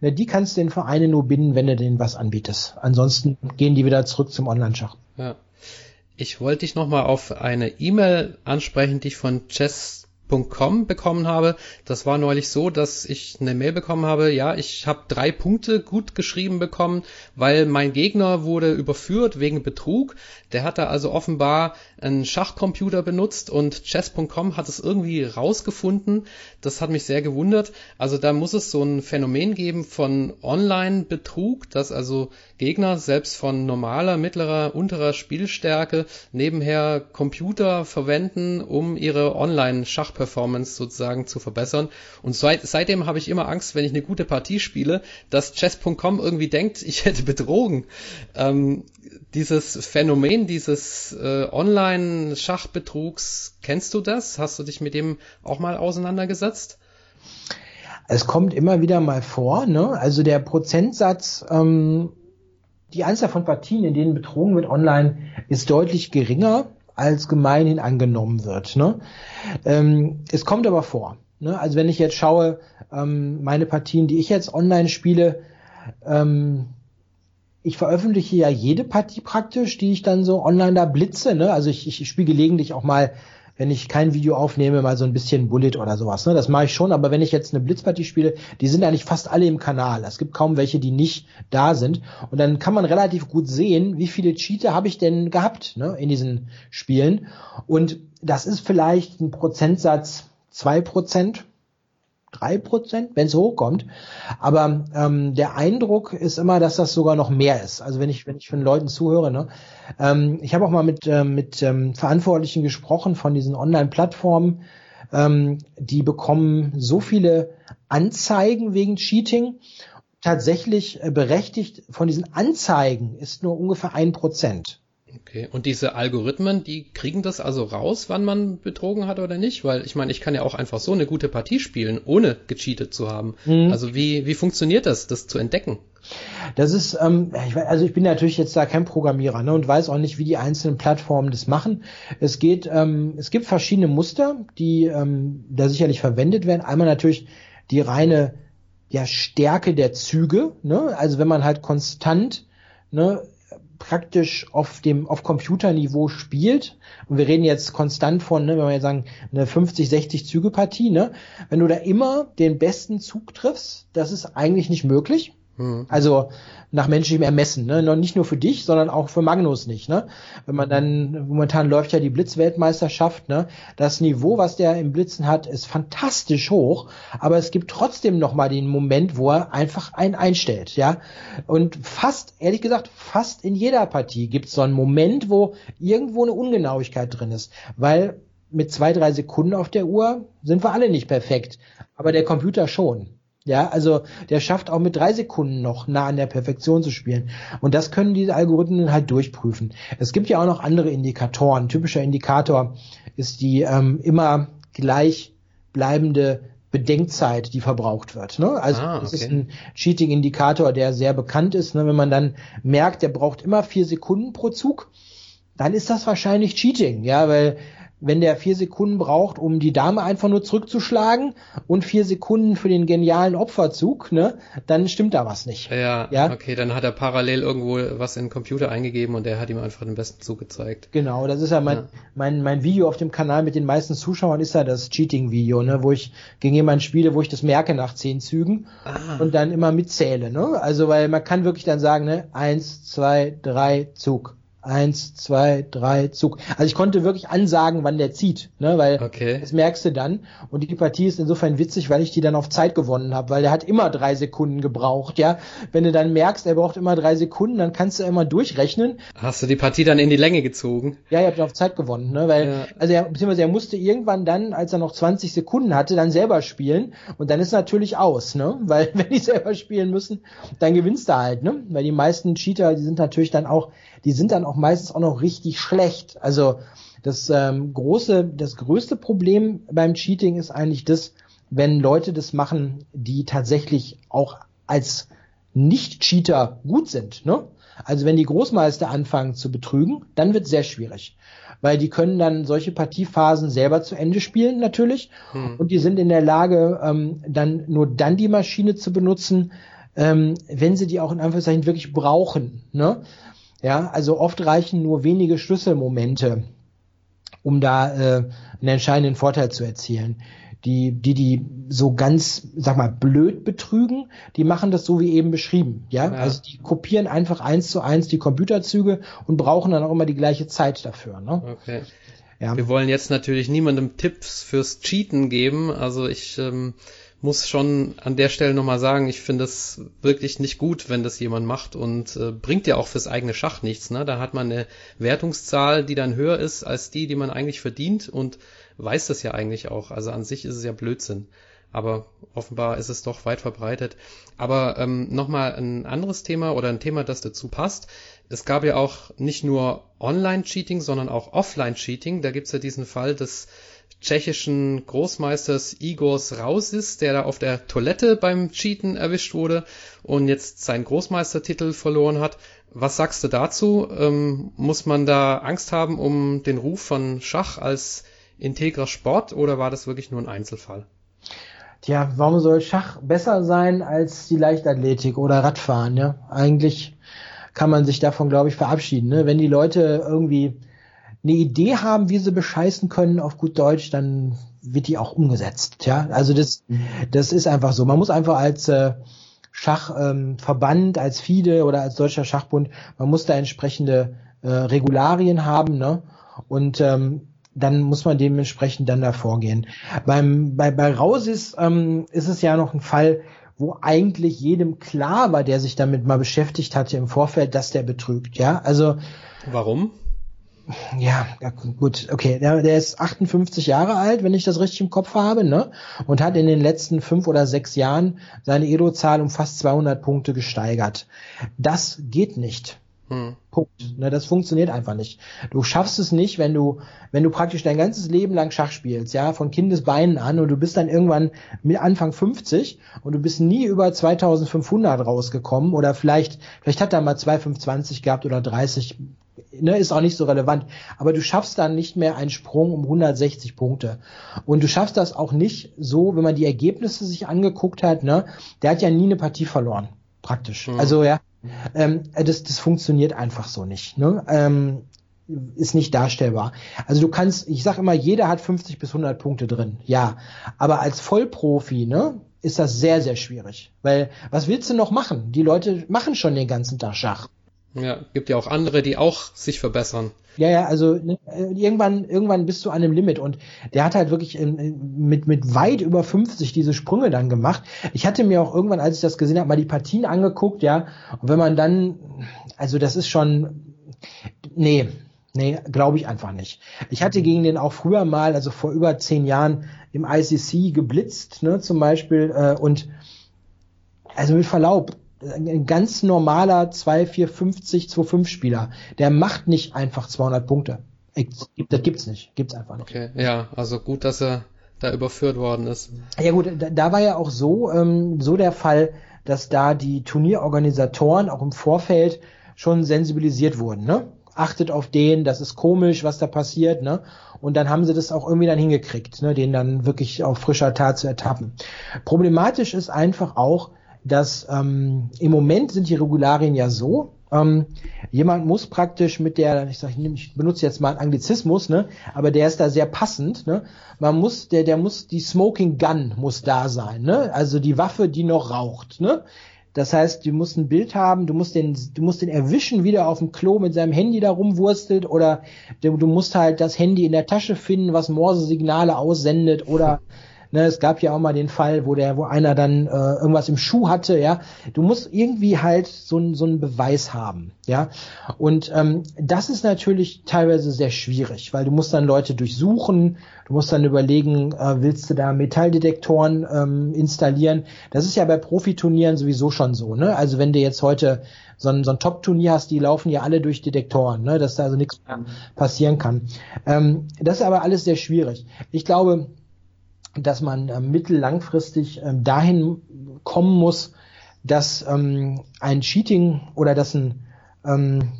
Speaker 2: ne, die kannst du den Vereinen nur binden, wenn du denen was anbietest. Ansonsten gehen die wieder zurück zum Online-Schach.
Speaker 1: Ja. Ich wollte dich nochmal auf eine E-Mail ansprechen, die ich von Chess Com bekommen habe. Das war neulich so, dass ich eine Mail bekommen habe, ja, ich habe drei Punkte gut geschrieben bekommen, weil mein Gegner wurde überführt wegen Betrug. Der hat da also offenbar einen Schachcomputer benutzt und Chess.com hat es irgendwie rausgefunden. Das hat mich sehr gewundert. Also da muss es so ein Phänomen geben von Online-Betrug, dass also Gegner selbst von normaler, mittlerer, unterer Spielstärke nebenher Computer verwenden, um ihre Online-Schach Performance sozusagen zu verbessern. Und seit, seitdem habe ich immer Angst, wenn ich eine gute Partie spiele, dass Chess.com irgendwie denkt, ich hätte betrogen. Ähm, dieses Phänomen dieses äh, Online-Schachbetrugs, kennst du das? Hast du dich mit dem auch mal auseinandergesetzt?
Speaker 2: Es kommt immer wieder mal vor, ne? Also der Prozentsatz, ähm, die Anzahl von Partien, in denen betrogen wird online, ist deutlich geringer als gemeinhin angenommen wird. Ne? Ähm, es kommt aber vor. Ne? Also wenn ich jetzt schaue, ähm, meine Partien, die ich jetzt online spiele, ähm, ich veröffentliche ja jede Partie praktisch, die ich dann so online da blitze. Ne? Also ich, ich spiele gelegentlich auch mal wenn ich kein Video aufnehme, mal so ein bisschen Bullet oder sowas. Ne? Das mache ich schon, aber wenn ich jetzt eine Blitzpartie spiele, die sind eigentlich fast alle im Kanal. Es gibt kaum welche, die nicht da sind. Und dann kann man relativ gut sehen, wie viele Cheater habe ich denn gehabt ne, in diesen Spielen. Und das ist vielleicht ein Prozentsatz zwei Prozent drei Prozent, wenn es hochkommt. Aber ähm, der Eindruck ist immer, dass das sogar noch mehr ist. Also wenn ich wenn ich von Leuten zuhöre, ne, ähm, ich habe auch mal mit ähm, mit ähm, Verantwortlichen gesprochen von diesen Online-Plattformen. Ähm, die bekommen so viele Anzeigen wegen Cheating. Tatsächlich äh, berechtigt von diesen Anzeigen ist nur ungefähr ein Prozent.
Speaker 1: Okay, und diese Algorithmen, die kriegen das also raus, wann man betrogen hat oder nicht? Weil ich meine, ich kann ja auch einfach so eine gute Partie spielen, ohne gecheatet zu haben. Mhm. Also wie, wie funktioniert das, das zu entdecken?
Speaker 2: Das ist, ähm, ich weiß, also ich bin natürlich jetzt da kein Programmierer ne, und weiß auch nicht, wie die einzelnen Plattformen das machen. Es geht, ähm, es gibt verschiedene Muster, die ähm, da sicherlich verwendet werden. Einmal natürlich die reine ja, Stärke der Züge, ne? also wenn man halt konstant ne, praktisch auf dem auf Computerniveau spielt und wir reden jetzt konstant von, ne, wenn wir jetzt sagen, eine 50, 60 Züge Partie, ne, wenn du da immer den besten Zug triffst, das ist eigentlich nicht möglich. Mhm. Also nach menschlichem Ermessen, ne? Nicht nur für dich, sondern auch für Magnus nicht, ne? Wenn man dann, momentan läuft ja die Blitzweltmeisterschaft, ne? Das Niveau, was der im Blitzen hat, ist fantastisch hoch, aber es gibt trotzdem noch mal den Moment, wo er einfach einen einstellt, ja? Und fast, ehrlich gesagt, fast in jeder Partie gibt es so einen Moment, wo irgendwo eine Ungenauigkeit drin ist, weil mit zwei, drei Sekunden auf der Uhr sind wir alle nicht perfekt, aber der Computer schon. Ja, also der schafft auch mit drei Sekunden noch nah an der Perfektion zu spielen. Und das können diese Algorithmen halt durchprüfen. Es gibt ja auch noch andere Indikatoren. Ein typischer Indikator ist die ähm, immer gleich bleibende Bedenkzeit, die verbraucht wird. Ne? Also ah, okay. das ist ein Cheating-Indikator, der sehr bekannt ist. Ne? Wenn man dann merkt, der braucht immer vier Sekunden pro Zug, dann ist das wahrscheinlich Cheating, ja, weil wenn der vier Sekunden braucht, um die Dame einfach nur zurückzuschlagen und vier Sekunden für den genialen Opferzug, ne, dann stimmt da was nicht.
Speaker 1: Ja, ja, okay, dann hat er parallel irgendwo was in den Computer eingegeben und der hat ihm einfach den besten Zug gezeigt.
Speaker 2: Genau, das ist ja mein, ja. mein, mein Video auf dem Kanal mit den meisten Zuschauern ist ja das Cheating-Video, ne, wo ich gegen jemanden spiele, wo ich das merke nach zehn Zügen ah. und dann immer mitzähle, ne, also weil man kann wirklich dann sagen, ne, eins, zwei, drei, Zug eins, zwei, drei, Zug. Also ich konnte wirklich ansagen, wann der zieht, ne, weil okay. das merkst du dann. Und die Partie ist insofern witzig, weil ich die dann auf Zeit gewonnen habe, weil der hat immer drei Sekunden gebraucht, ja. Wenn du dann merkst, er braucht immer drei Sekunden, dann kannst du immer durchrechnen.
Speaker 1: Hast du die Partie dann in die Länge gezogen?
Speaker 2: Ja, ich habe auf Zeit gewonnen, ne, weil, ja. also er, beziehungsweise er musste irgendwann dann, als er noch 20 Sekunden hatte, dann selber spielen und dann ist natürlich aus, ne, weil wenn die selber spielen müssen, dann gewinnst du halt, ne, weil die meisten Cheater, die sind natürlich dann auch die sind dann auch meistens auch noch richtig schlecht. Also Das ähm, große, das größte Problem beim Cheating ist eigentlich das, wenn Leute das machen, die tatsächlich auch als Nicht-Cheater gut sind. Ne? Also wenn die Großmeister anfangen zu betrügen, dann wird es sehr schwierig. Weil die können dann solche Partiephasen selber zu Ende spielen natürlich. Hm. Und die sind in der Lage, ähm, dann nur dann die Maschine zu benutzen, ähm, wenn sie die auch in Anführungszeichen wirklich brauchen. Ne? Ja, also oft reichen nur wenige Schlüsselmomente, um da äh, einen entscheidenden Vorteil zu erzielen die, die, die so ganz, sag mal, blöd betrügen, die machen das so wie eben beschrieben. Ja, ja. also die kopieren einfach eins zu eins die Computerzüge und brauchen dann auch immer die gleiche Zeit dafür. Ne?
Speaker 1: Okay. Ja. Wir wollen jetzt natürlich niemandem Tipps fürs Cheaten geben. Also ich ähm, muss schon an der Stelle nochmal sagen, ich finde es wirklich nicht gut, wenn das jemand macht und äh, bringt ja auch fürs eigene Schach nichts. Ne? Da hat man eine Wertungszahl, die dann höher ist als die, die man eigentlich verdient und weiß das ja eigentlich auch. Also an sich ist es ja Blödsinn. Aber offenbar ist es doch weit verbreitet. Aber ähm, nochmal ein anderes Thema oder ein Thema, das dazu passt. Es gab ja auch nicht nur Online-Cheating, sondern auch Offline-Cheating. Da gibt's ja diesen Fall des tschechischen Großmeisters Igors Rausis, der da auf der Toilette beim Cheaten erwischt wurde und jetzt seinen Großmeistertitel verloren hat. Was sagst du dazu? Ähm, muss man da Angst haben um den Ruf von Schach als integrer Sport oder war das wirklich nur ein Einzelfall?
Speaker 2: Tja, warum soll Schach besser sein als die Leichtathletik oder Radfahren? Ja, eigentlich kann man sich davon, glaube ich, verabschieden. Ne? Wenn die Leute irgendwie eine Idee haben, wie sie bescheißen können auf gut Deutsch, dann wird die auch umgesetzt. Ja, also das, das ist einfach so. Man muss einfach als äh, Schachverband, ähm, als FIDE oder als Deutscher Schachbund, man muss da entsprechende äh, Regularien haben. Ne? Und ähm, dann muss man dementsprechend dann da vorgehen. Beim, bei, bei Rausis ähm, ist es ja noch ein Fall, wo eigentlich jedem klar war, der sich damit mal beschäftigt hatte im Vorfeld, dass der betrügt. Ja, also.
Speaker 1: Warum?
Speaker 2: Ja, ja gut, okay. Der, der ist 58 Jahre alt, wenn ich das richtig im Kopf habe, ne? Und hat in den letzten fünf oder sechs Jahren seine Edo-Zahl um fast 200 Punkte gesteigert. Das geht nicht. Hm. Punkt. Ne, das funktioniert einfach nicht. Du schaffst es nicht, wenn du, wenn du praktisch dein ganzes Leben lang Schach spielst, ja, von Kindesbeinen an und du bist dann irgendwann mit Anfang 50 und du bist nie über 2500 rausgekommen oder vielleicht, vielleicht hat er mal 2520 gehabt oder 30, ne, ist auch nicht so relevant. Aber du schaffst dann nicht mehr einen Sprung um 160 Punkte. Und du schaffst das auch nicht so, wenn man die Ergebnisse sich angeguckt hat, ne, der hat ja nie eine Partie verloren praktisch. Mhm. Also ja, ähm, das, das funktioniert einfach so nicht. Ne? Ähm, ist nicht darstellbar. Also du kannst, ich sag immer, jeder hat 50 bis 100 Punkte drin, ja. Aber als Vollprofi, ne, ist das sehr, sehr schwierig. Weil, was willst du noch machen? Die Leute machen schon den ganzen Tag Schach.
Speaker 1: Ja, gibt ja auch andere, die auch sich verbessern.
Speaker 2: Ja, ja, also ne, irgendwann, irgendwann bist du an dem Limit und der hat halt wirklich mit, mit weit über 50 diese Sprünge dann gemacht. Ich hatte mir auch irgendwann, als ich das gesehen habe, mal die Partien angeguckt, ja, und wenn man dann, also das ist schon, nee, nee, glaube ich einfach nicht. Ich hatte gegen den auch früher mal, also vor über zehn Jahren im ICC geblitzt, ne, zum Beispiel, äh, und also mit Verlaub, ein ganz normaler 2, 4, 50, 2, 5 Spieler. Der macht nicht einfach 200 Punkte. Das gibt's nicht. Gibt's einfach nicht.
Speaker 1: Okay, ja, also gut, dass er da überführt worden ist.
Speaker 2: Ja gut, da, da war ja auch so, ähm, so der Fall, dass da die Turnierorganisatoren auch im Vorfeld schon sensibilisiert wurden, ne? Achtet auf den, das ist komisch, was da passiert, ne? Und dann haben sie das auch irgendwie dann hingekriegt, ne? Den dann wirklich auf frischer Tat zu ertappen. Problematisch ist einfach auch, dass ähm, im Moment sind die Regularien ja so, ähm, jemand muss praktisch mit der, ich sag, ich benutze jetzt mal einen Anglizismus, ne, aber der ist da sehr passend, ne. Man muss, der, der muss, die Smoking Gun muss da sein, ne, also die Waffe, die noch raucht, ne. Das heißt, du musst ein Bild haben, du musst den, du musst den erwischen, wie der auf dem Klo mit seinem Handy da rumwurstelt, oder du, du musst halt das Handy in der Tasche finden, was Morse-Signale aussendet, oder Ne, es gab ja auch mal den Fall, wo der, wo einer dann äh, irgendwas im Schuh hatte, ja. Du musst irgendwie halt so, so einen Beweis haben, ja. Und ähm, das ist natürlich teilweise sehr schwierig, weil du musst dann Leute durchsuchen, du musst dann überlegen, äh, willst du da Metalldetektoren ähm, installieren? Das ist ja bei Profiturnieren sowieso schon so, ne? Also wenn du jetzt heute so ein, so ein Top-Turnier hast, die laufen ja alle durch Detektoren, ne? dass da also nichts passieren kann. Ähm, das ist aber alles sehr schwierig. Ich glaube, dass man äh, mittellangfristig äh, dahin kommen muss, dass ähm, ein Cheating oder dass ein, ähm,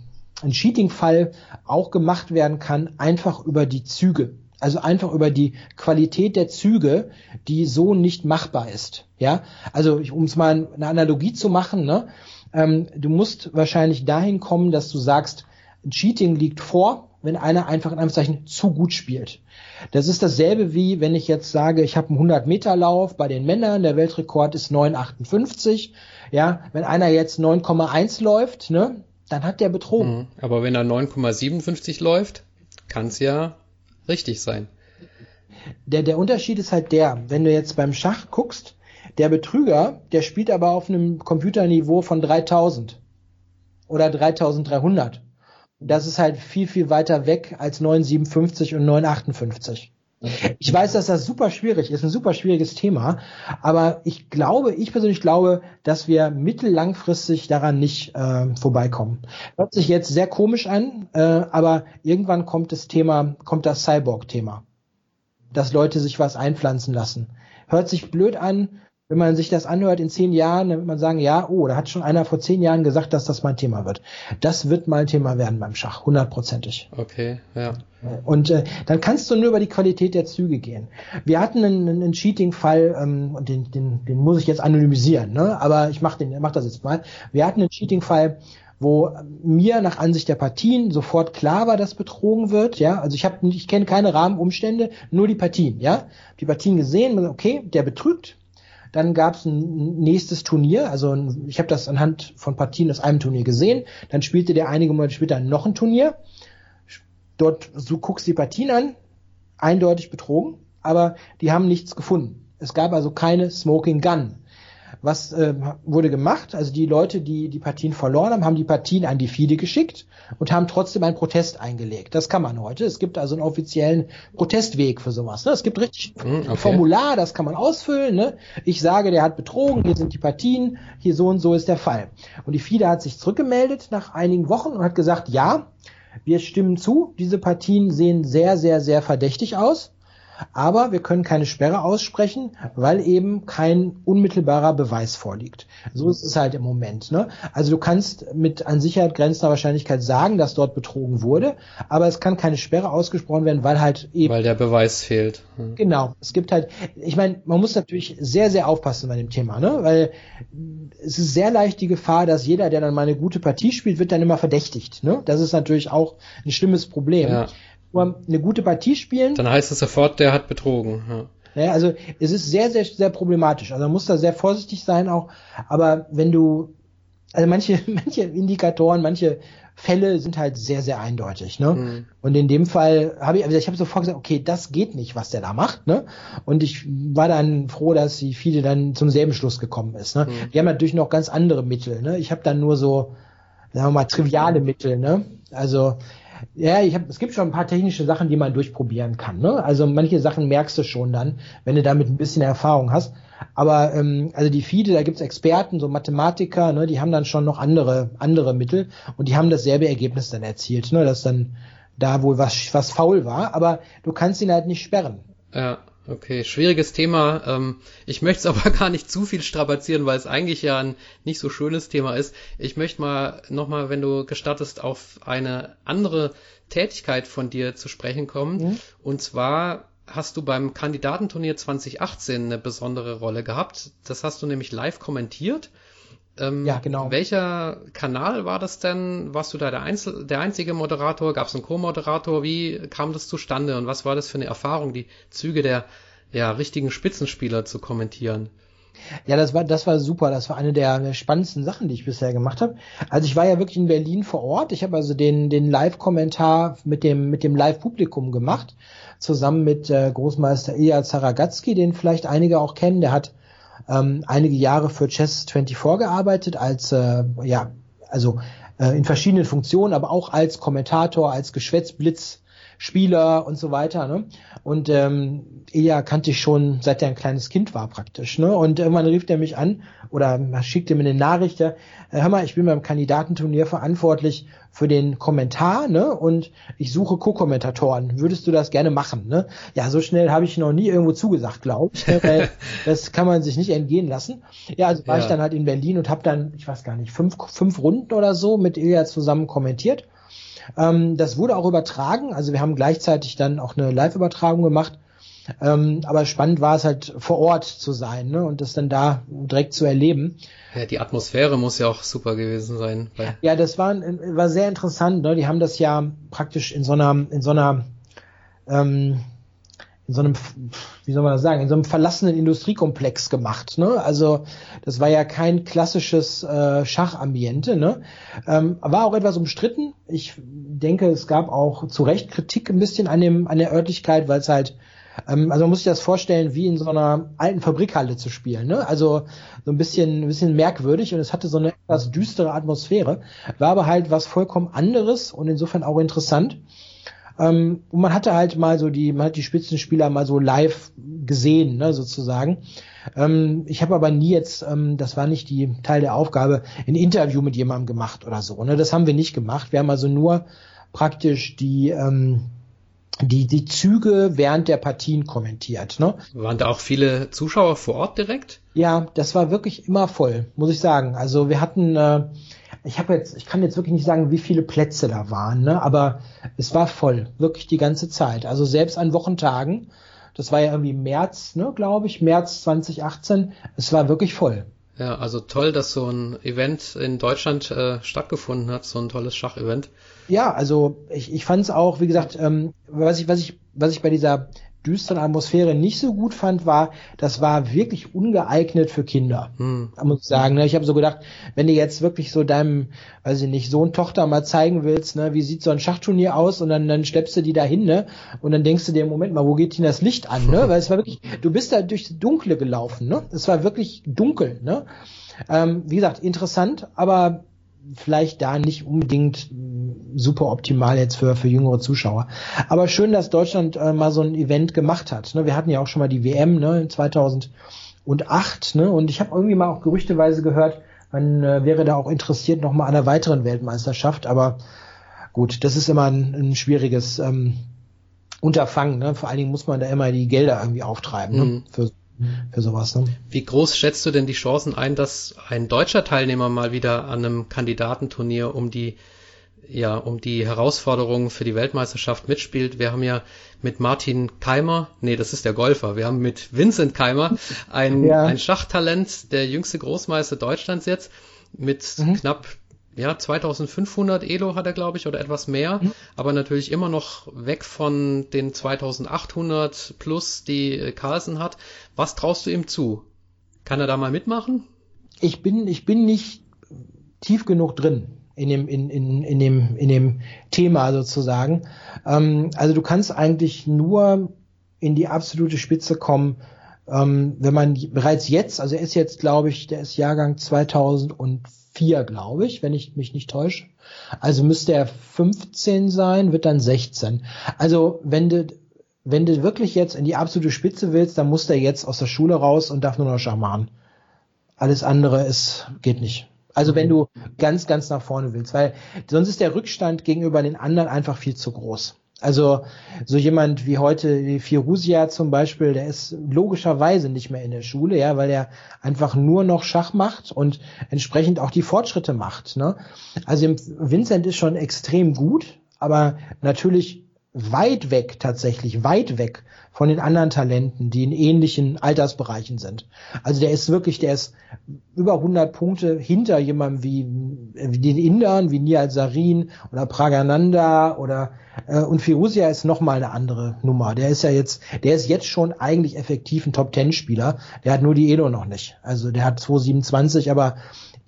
Speaker 2: ein Cheating-Fall auch gemacht werden kann, einfach über die Züge. Also einfach über die Qualität der Züge, die so nicht machbar ist. Ja, also um es mal eine Analogie zu machen, ne? Ähm, du musst wahrscheinlich dahin kommen, dass du sagst, Cheating liegt vor, wenn einer einfach in einem Zeichen zu gut spielt. Das ist dasselbe wie, wenn ich jetzt sage, ich habe einen 100 Meter Lauf bei den Männern, der Weltrekord ist 9,58. Ja, wenn einer jetzt 9,1 läuft, ne, dann hat der betrogen. Mhm.
Speaker 1: Aber wenn er 9,57 läuft, kann es ja richtig sein.
Speaker 2: Der, der Unterschied ist halt der, wenn du jetzt beim Schach guckst, der Betrüger, der spielt aber auf einem Computerniveau von 3000 oder 3300. Das ist halt viel, viel weiter weg als 957 und 958. Ich weiß, dass das super schwierig ist, ein super schwieriges Thema, aber ich glaube, ich persönlich glaube, dass wir mittellangfristig daran nicht äh, vorbeikommen. Hört sich jetzt sehr komisch an, äh, aber irgendwann kommt das Thema, kommt das Cyborg-Thema, dass Leute sich was einpflanzen lassen. Hört sich blöd an, wenn man sich das anhört in zehn Jahren, dann wird man sagen, ja, oh, da hat schon einer vor zehn Jahren gesagt, dass das mein Thema wird. Das wird mal ein Thema werden beim Schach, hundertprozentig.
Speaker 1: Okay, ja.
Speaker 2: Und äh, dann kannst du nur über die Qualität der Züge gehen. Wir hatten einen, einen Cheating-Fall, ähm, und den, den, den muss ich jetzt anonymisieren, ne? aber ich mach, den, mach das jetzt mal. Wir hatten einen Cheating-Fall, wo mir nach Ansicht der Partien sofort klar war, dass betrogen wird, ja, also ich habe ich kenne keine Rahmenumstände, nur die Partien, ja, die Partien gesehen, okay, der betrügt, dann gab es ein nächstes Turnier, also ich habe das anhand von Partien aus einem Turnier gesehen. Dann spielte der einige Monate später noch ein Turnier. Dort so guckst die Partien an, eindeutig betrogen, aber die haben nichts gefunden. Es gab also keine Smoking Gun. Was äh, wurde gemacht? Also die Leute, die die Partien verloren haben, haben die Partien an die FIDE geschickt und haben trotzdem einen Protest eingelegt. Das kann man heute. Es gibt also einen offiziellen Protestweg für sowas. Ne? Es gibt richtig hm, okay. ein Formular, das kann man ausfüllen. Ne? Ich sage, der hat betrogen, hier sind die Partien, hier so und so ist der Fall. Und die FIDE hat sich zurückgemeldet nach einigen Wochen und hat gesagt, ja, wir stimmen zu, diese Partien sehen sehr, sehr, sehr verdächtig aus. Aber wir können keine Sperre aussprechen, weil eben kein unmittelbarer Beweis vorliegt. So ist es halt im Moment. Ne? Also du kannst mit an Sicherheit grenzender Wahrscheinlichkeit sagen, dass dort betrogen wurde, aber es kann keine Sperre ausgesprochen werden, weil halt
Speaker 1: eben. Weil der Beweis fehlt.
Speaker 2: Hm. Genau. Es gibt halt, ich meine, man muss natürlich sehr, sehr aufpassen bei dem Thema, ne? Weil es ist sehr leicht die Gefahr, dass jeder, der dann mal eine gute Partie spielt, wird dann immer verdächtigt. Ne? Das ist natürlich auch ein schlimmes Problem. Ja nur eine gute Partie spielen.
Speaker 1: Dann heißt es sofort, der hat betrogen.
Speaker 2: Ja. ja. also es ist sehr, sehr, sehr problematisch. Also man muss da sehr vorsichtig sein auch. Aber wenn du, also manche, manche Indikatoren, manche Fälle sind halt sehr, sehr eindeutig. Ne? Mhm. Und in dem Fall habe ich, also ich habe sofort gesagt, okay, das geht nicht, was der da macht. Ne? Und ich war dann froh, dass die viele dann zum selben Schluss gekommen ist. Ne? Mhm. Die haben natürlich noch ganz andere Mittel. Ne? Ich habe dann nur so, sagen wir mal, triviale Mittel. Ne? Also ja, ich hab, es gibt schon ein paar technische Sachen, die man durchprobieren kann. Ne? Also manche Sachen merkst du schon dann, wenn du damit ein bisschen Erfahrung hast. Aber ähm, also die FIDE, da gibt's Experten, so Mathematiker, ne, die haben dann schon noch andere andere Mittel und die haben dasselbe Ergebnis dann erzielt, ne, dass dann da wohl was was faul war. Aber du kannst ihn halt nicht sperren.
Speaker 1: Ja. Okay, schwieriges Thema. Ähm, ich möchte es aber gar nicht zu viel strapazieren, weil es eigentlich ja ein nicht so schönes Thema ist. Ich möchte mal nochmal, wenn du gestattest, auf eine andere Tätigkeit von dir zu sprechen kommen. Mhm. Und zwar hast du beim Kandidatenturnier 2018 eine besondere Rolle gehabt. Das hast du nämlich live kommentiert. Ähm, ja, genau. Welcher Kanal war das denn? Warst du da der, Einzel der einzige Moderator? Gab es einen Co-Moderator? Wie kam das zustande und was war das für eine Erfahrung, die Züge der ja, richtigen Spitzenspieler zu kommentieren?
Speaker 2: Ja, das war, das war super. Das war eine der, spannendsten Sachen, die ich bisher gemacht habe. Also ich war ja wirklich in Berlin vor Ort. Ich habe also den, den Live-Kommentar mit dem, mit dem Live-Publikum gemacht, zusammen mit äh, Großmeister Ilya Zaragatzky, den vielleicht einige auch kennen. Der hat ähm, einige Jahre für Chess 24 gearbeitet als, äh, ja, also äh, in verschiedenen Funktionen, aber auch als Kommentator, als Geschwätzblitz Spieler und so weiter. Ne? Und ähm, Ilya kannte ich schon, seit er ein kleines Kind war praktisch. Ne? Und irgendwann rief er mich an oder schickte mir eine Nachricht, äh, hör mal, ich bin beim Kandidatenturnier verantwortlich für den Kommentar ne? und ich suche Co-Kommentatoren. Würdest du das gerne machen? Ne? Ja, so schnell habe ich noch nie irgendwo zugesagt, glaube ich. Ne? Weil das kann man sich nicht entgehen lassen. Ja, also war ja. ich dann halt in Berlin und habe dann, ich weiß gar nicht, fünf, fünf Runden oder so mit Ilya zusammen kommentiert. Ähm, das wurde auch übertragen, also wir haben gleichzeitig dann auch eine Live-Übertragung gemacht. Ähm, aber spannend war es halt vor Ort zu sein ne? und das dann da direkt zu erleben.
Speaker 1: Ja, die Atmosphäre muss ja auch super gewesen sein.
Speaker 2: Ja, das war, war sehr interessant. Ne? Die haben das ja praktisch in so einer, in so einer ähm, in so einem, wie soll man das sagen, in so einem verlassenen Industriekomplex gemacht. Ne? Also das war ja kein klassisches äh, Schachambiente. Ne? Ähm, war auch etwas umstritten. Ich denke, es gab auch zu Recht Kritik ein bisschen an dem an der Örtlichkeit, weil es halt ähm, also man muss sich das vorstellen, wie in so einer alten Fabrikhalle zu spielen. Ne? Also so ein bisschen, ein bisschen merkwürdig und es hatte so eine etwas düstere Atmosphäre, war aber halt was vollkommen anderes und insofern auch interessant. Ähm, und man hatte halt mal so die, man hat die Spitzenspieler mal so live gesehen, ne, sozusagen. Ähm, ich habe aber nie jetzt, ähm, das war nicht die Teil der Aufgabe, ein Interview mit jemandem gemacht oder so. Ne? Das haben wir nicht gemacht. Wir haben also nur praktisch die ähm, die, die Züge während der Partien kommentiert. Ne?
Speaker 1: Waren da auch viele Zuschauer vor Ort direkt?
Speaker 2: Ja, das war wirklich immer voll, muss ich sagen. Also wir hatten äh, ich habe jetzt, ich kann jetzt wirklich nicht sagen, wie viele Plätze da waren, ne? aber es war voll, wirklich die ganze Zeit. Also selbst an Wochentagen, das war ja irgendwie März, ne, glaube ich, März 2018, es war wirklich voll.
Speaker 1: Ja, also toll, dass so ein Event in Deutschland äh, stattgefunden hat, so ein tolles Schachevent.
Speaker 2: Ja, also ich, ich fand es auch, wie gesagt, ähm, was ich, was ich, was ich bei dieser düsteren Atmosphäre nicht so gut fand, war, das war wirklich ungeeignet für Kinder. Hm. Muss ich sagen. Ne? Ich habe so gedacht, wenn du jetzt wirklich so deinem, weiß ich nicht, Sohn, Tochter mal zeigen willst, ne, wie sieht so ein Schachturnier aus und dann, dann schleppst du die dahin, ne? Und dann denkst du dir, Moment mal, wo geht denn das Licht an, ne? Weil es war wirklich, du bist da durchs Dunkle gelaufen, ne? Es war wirklich dunkel, ne? Ähm, wie gesagt, interessant, aber vielleicht da nicht unbedingt super optimal jetzt für, für jüngere Zuschauer. Aber schön, dass Deutschland äh, mal so ein Event gemacht hat. Ne? Wir hatten ja auch schon mal die WM ne, 2008 ne? und ich habe irgendwie mal auch gerüchteweise gehört, man äh, wäre da auch interessiert noch mal an einer weiteren Weltmeisterschaft. Aber gut, das ist immer ein, ein schwieriges ähm, Unterfangen. Ne? Vor allen Dingen muss man da immer die Gelder irgendwie auftreiben ne? mhm. für für sowas. Ne?
Speaker 1: Wie groß schätzt du denn die Chancen ein, dass ein deutscher Teilnehmer mal wieder an einem Kandidatenturnier um die ja, um die Herausforderungen für die Weltmeisterschaft mitspielt. Wir haben ja mit Martin Keimer, nee, das ist der Golfer, wir haben mit Vincent Keimer ein, ja. ein Schachtalent, der jüngste Großmeister Deutschlands jetzt, mit mhm. knapp ja, 2500 Elo hat er, glaube ich, oder etwas mehr, mhm. aber natürlich immer noch weg von den 2800 plus, die Carlsen hat. Was traust du ihm zu? Kann er da mal mitmachen?
Speaker 2: Ich bin, ich bin nicht tief genug drin in dem, in, in, in dem, in dem Thema sozusagen. Ähm, also du kannst eigentlich nur in die absolute Spitze kommen, ähm, wenn man bereits jetzt, also er ist jetzt, glaube ich, der ist Jahrgang 2004, glaube ich, wenn ich mich nicht täusche. Also müsste er 15 sein, wird dann 16. Also wenn du, wenn du wirklich jetzt in die absolute Spitze willst, dann muss der jetzt aus der Schule raus und darf nur noch Schach machen. Alles andere ist, geht nicht. Also wenn du ganz, ganz nach vorne willst, weil sonst ist der Rückstand gegenüber den anderen einfach viel zu groß. Also so jemand wie heute wie Firusia zum Beispiel, der ist logischerweise nicht mehr in der Schule, ja, weil er einfach nur noch Schach macht und entsprechend auch die Fortschritte macht. Ne? Also Vincent ist schon extrem gut, aber natürlich weit weg tatsächlich, weit weg von den anderen Talenten, die in ähnlichen Altersbereichen sind. Also der ist wirklich, der ist über 100 Punkte hinter jemandem wie, wie den Indern, wie Nial Sarin oder Pragananda oder äh, und Firusia ist noch mal eine andere Nummer. Der ist ja jetzt, der ist jetzt schon eigentlich effektiv ein Top Ten Spieler. Der hat nur die Elo noch nicht. Also der hat 227, aber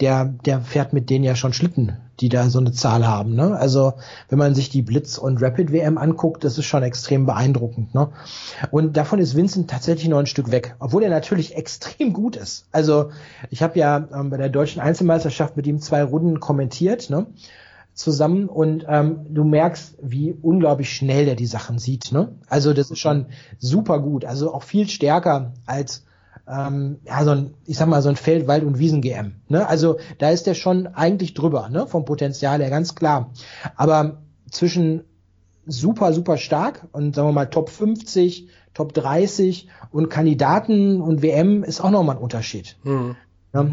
Speaker 2: der, der fährt mit denen ja schon Schlitten, die da so eine Zahl haben. Ne? Also wenn man sich die Blitz- und Rapid-WM anguckt, das ist schon extrem beeindruckend. Ne? Und davon ist Vincent tatsächlich noch ein Stück weg, obwohl er natürlich extrem gut ist. Also ich habe ja ähm, bei der deutschen Einzelmeisterschaft mit ihm zwei Runden kommentiert. Ne? zusammen und ähm, du merkst, wie unglaublich schnell er die Sachen sieht. Ne? Also das ist schon super gut, also auch viel stärker als ähm, ja, so ein, ich sag mal, so ein Feld-, Wald- und Wiesen-GM. Ne? Also da ist der schon eigentlich drüber, ne? vom Potenzial her, ganz klar. Aber zwischen super, super stark und sagen wir mal Top 50, Top 30 und Kandidaten und WM ist auch nochmal ein Unterschied. Mhm.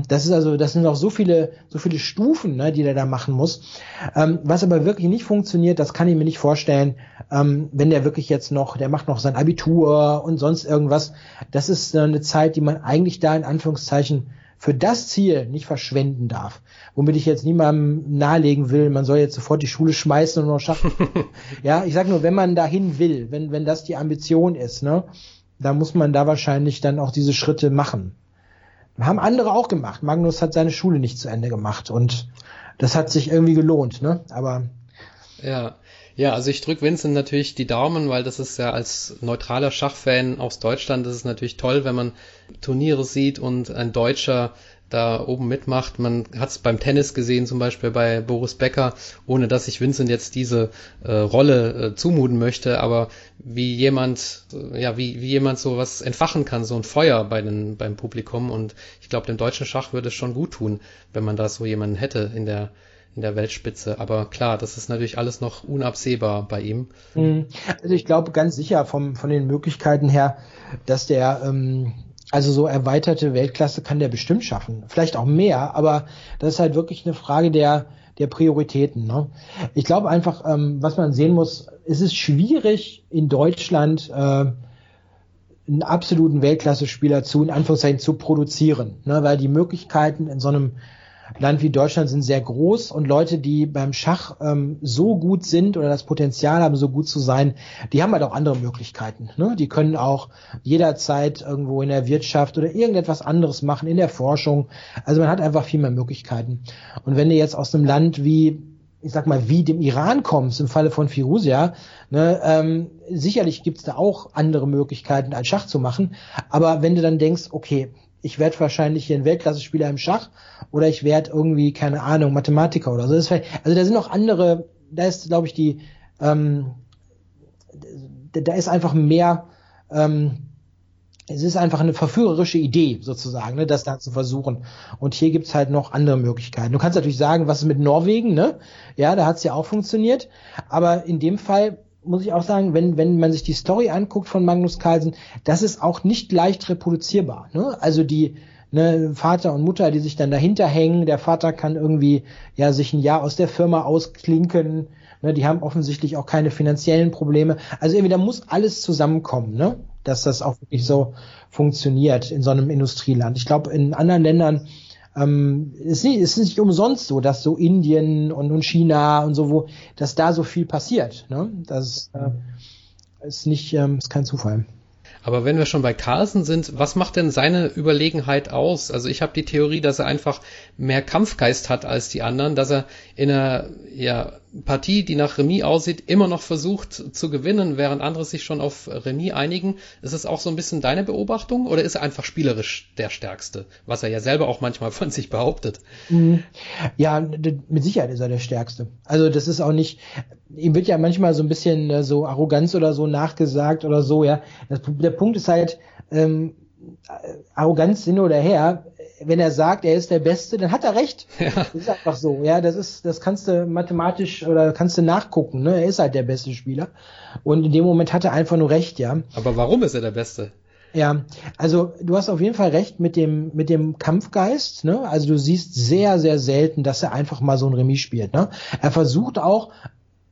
Speaker 2: Das ist also, das sind noch so viele, so viele Stufen, ne, die der da machen muss. Ähm, was aber wirklich nicht funktioniert, das kann ich mir nicht vorstellen, ähm, wenn der wirklich jetzt noch, der macht noch sein Abitur und sonst irgendwas. Das ist äh, eine Zeit, die man eigentlich da in Anführungszeichen für das Ziel nicht verschwenden darf. Womit ich jetzt niemandem nahelegen will, man soll jetzt sofort die Schule schmeißen und noch schaffen. ja, ich sag nur, wenn man dahin will, wenn, wenn das die Ambition ist, ne, da muss man da wahrscheinlich dann auch diese Schritte machen. Haben andere auch gemacht. Magnus hat seine Schule nicht zu Ende gemacht und das hat sich irgendwie gelohnt, ne? Aber
Speaker 1: ja, ja, also ich drücke Vincent natürlich die Daumen, weil das ist ja als neutraler Schachfan aus Deutschland, das ist natürlich toll, wenn man Turniere sieht und ein Deutscher da oben mitmacht. Man hat es beim Tennis gesehen, zum Beispiel bei Boris Becker, ohne dass ich Vincent jetzt diese äh, Rolle äh, zumuten möchte, aber wie jemand, äh, ja, wie, wie jemand sowas entfachen kann, so ein Feuer bei den, beim Publikum. Und ich glaube, dem deutschen Schach würde es schon gut tun, wenn man da so jemanden hätte in der in der Weltspitze. Aber klar, das ist natürlich alles noch unabsehbar bei ihm.
Speaker 2: Mhm. Also ich glaube ganz sicher vom, von den Möglichkeiten her, dass der ähm, also so erweiterte Weltklasse kann der bestimmt schaffen. Vielleicht auch mehr, aber das ist halt wirklich eine Frage der, der Prioritäten. Ne? Ich glaube einfach, ähm, was man sehen muss, es ist schwierig in Deutschland äh, einen absoluten Weltklasse-Spieler zu, in Anführungszeichen, zu produzieren, ne? weil die Möglichkeiten in so einem Land wie Deutschland sind sehr groß und Leute, die beim Schach ähm, so gut sind oder das Potenzial haben, so gut zu sein, die haben halt auch andere Möglichkeiten. Ne? Die können auch jederzeit irgendwo in der Wirtschaft oder irgendetwas anderes machen, in der Forschung. Also man hat einfach viel mehr Möglichkeiten. Und wenn du jetzt aus einem Land wie ich sag mal, wie dem Iran kommst, im Falle von Firusia, ne, ähm, sicherlich gibt's da auch andere Möglichkeiten, als Schach zu machen. Aber wenn du dann denkst, okay, ich werde wahrscheinlich hier ein Weltklasse-Spieler im Schach oder ich werde irgendwie, keine Ahnung, Mathematiker oder so. also da sind noch andere, da ist, glaube ich, die, ähm, da ist einfach mehr, ähm, es ist einfach eine verführerische Idee sozusagen, ne, das da zu versuchen. Und hier gibt's halt noch andere Möglichkeiten. Du kannst natürlich sagen, was ist mit Norwegen, ne? Ja, da hat's ja auch funktioniert. Aber in dem Fall muss ich auch sagen, wenn, wenn man sich die Story anguckt von Magnus Carlsen, das ist auch nicht leicht reproduzierbar. Ne? Also die ne, Vater und Mutter, die sich dann dahinter hängen, der Vater kann irgendwie ja sich ein Jahr aus der Firma ausklinken, ne? die haben offensichtlich auch keine finanziellen Probleme. Also irgendwie, da muss alles zusammenkommen, ne? dass das auch wirklich so funktioniert in so einem Industrieland. Ich glaube, in anderen Ländern ähm, es, ist nicht, es ist nicht umsonst so, dass so Indien und, und China und so, wo, dass da so viel passiert. Ne? Das äh, ist nicht, ähm, ist kein Zufall.
Speaker 1: Aber wenn wir schon bei Carlsen sind, was macht denn seine Überlegenheit aus? Also ich habe die Theorie, dass er einfach mehr Kampfgeist hat als die anderen, dass er in einer ja, Partie, die nach Remis aussieht, immer noch versucht zu gewinnen, während andere sich schon auf Remis einigen. Ist es auch so ein bisschen deine Beobachtung oder ist er einfach spielerisch der Stärkste, was er ja selber auch manchmal von sich behauptet?
Speaker 2: Mhm. Ja, mit Sicherheit ist er der Stärkste. Also das ist auch nicht, ihm wird ja manchmal so ein bisschen äh, so Arroganz oder so nachgesagt oder so, ja. Das, der Punkt ist halt, ähm, Arroganz hin oder her, wenn er sagt, er ist der Beste, dann hat er recht. Ja. Das ist einfach so. Ja, das ist, das kannst du mathematisch oder kannst du nachgucken. Ne? Er ist halt der beste Spieler. Und in dem Moment hat er einfach nur recht, ja.
Speaker 1: Aber warum ist er der Beste?
Speaker 2: Ja, also du hast auf jeden Fall recht mit dem mit dem Kampfgeist. Ne? Also du siehst sehr sehr selten, dass er einfach mal so ein Remis spielt. Ne? Er versucht auch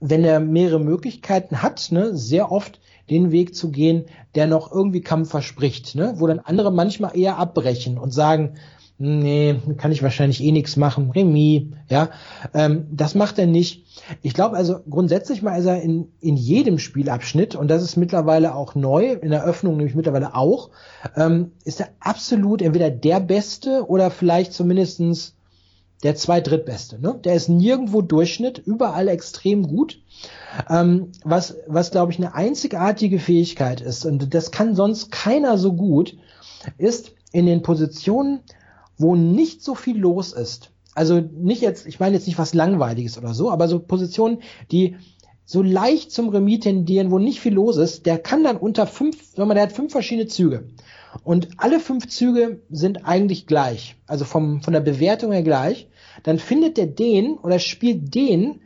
Speaker 2: wenn er mehrere Möglichkeiten hat, ne, sehr oft den Weg zu gehen, der noch irgendwie Kampf verspricht, ne, wo dann andere manchmal eher abbrechen und sagen, nee, kann ich wahrscheinlich eh nichts machen, Remis, ja, ähm, das macht er nicht. Ich glaube also grundsätzlich mal ist er in, in jedem Spielabschnitt, und das ist mittlerweile auch neu, in der Öffnung nämlich mittlerweile auch, ähm, ist er absolut entweder der Beste oder vielleicht zumindestens der zwei drittbeste. Ne? Der ist nirgendwo Durchschnitt, überall extrem gut. Ähm, was, was glaube ich eine einzigartige Fähigkeit ist, und das kann sonst keiner so gut, ist in den Positionen, wo nicht so viel los ist. Also nicht jetzt, ich meine jetzt nicht was Langweiliges oder so, aber so Positionen, die so leicht zum Remis tendieren, wo nicht viel los ist, der kann dann unter fünf, sagen wir, der hat fünf verschiedene Züge. Und alle fünf Züge sind eigentlich gleich, also vom, von der Bewertung her gleich. Dann findet er den oder spielt den,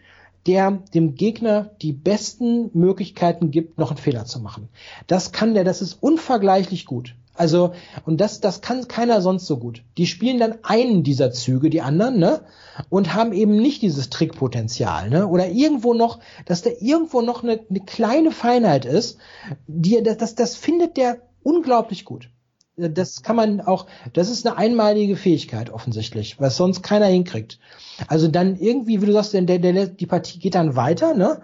Speaker 2: der dem Gegner die besten Möglichkeiten gibt, noch einen Fehler zu machen. Das kann der, das ist unvergleichlich gut. Also, und das, das kann keiner sonst so gut. Die spielen dann einen dieser Züge, die anderen, ne? Und haben eben nicht dieses Trickpotenzial, ne? Oder irgendwo noch, dass da irgendwo noch eine, eine kleine Feinheit ist, die, das, das, das findet der unglaublich gut. Das kann man auch, das ist eine einmalige Fähigkeit offensichtlich, was sonst keiner hinkriegt. Also dann irgendwie, wie du sagst, der, der, die Partie geht dann weiter, ne?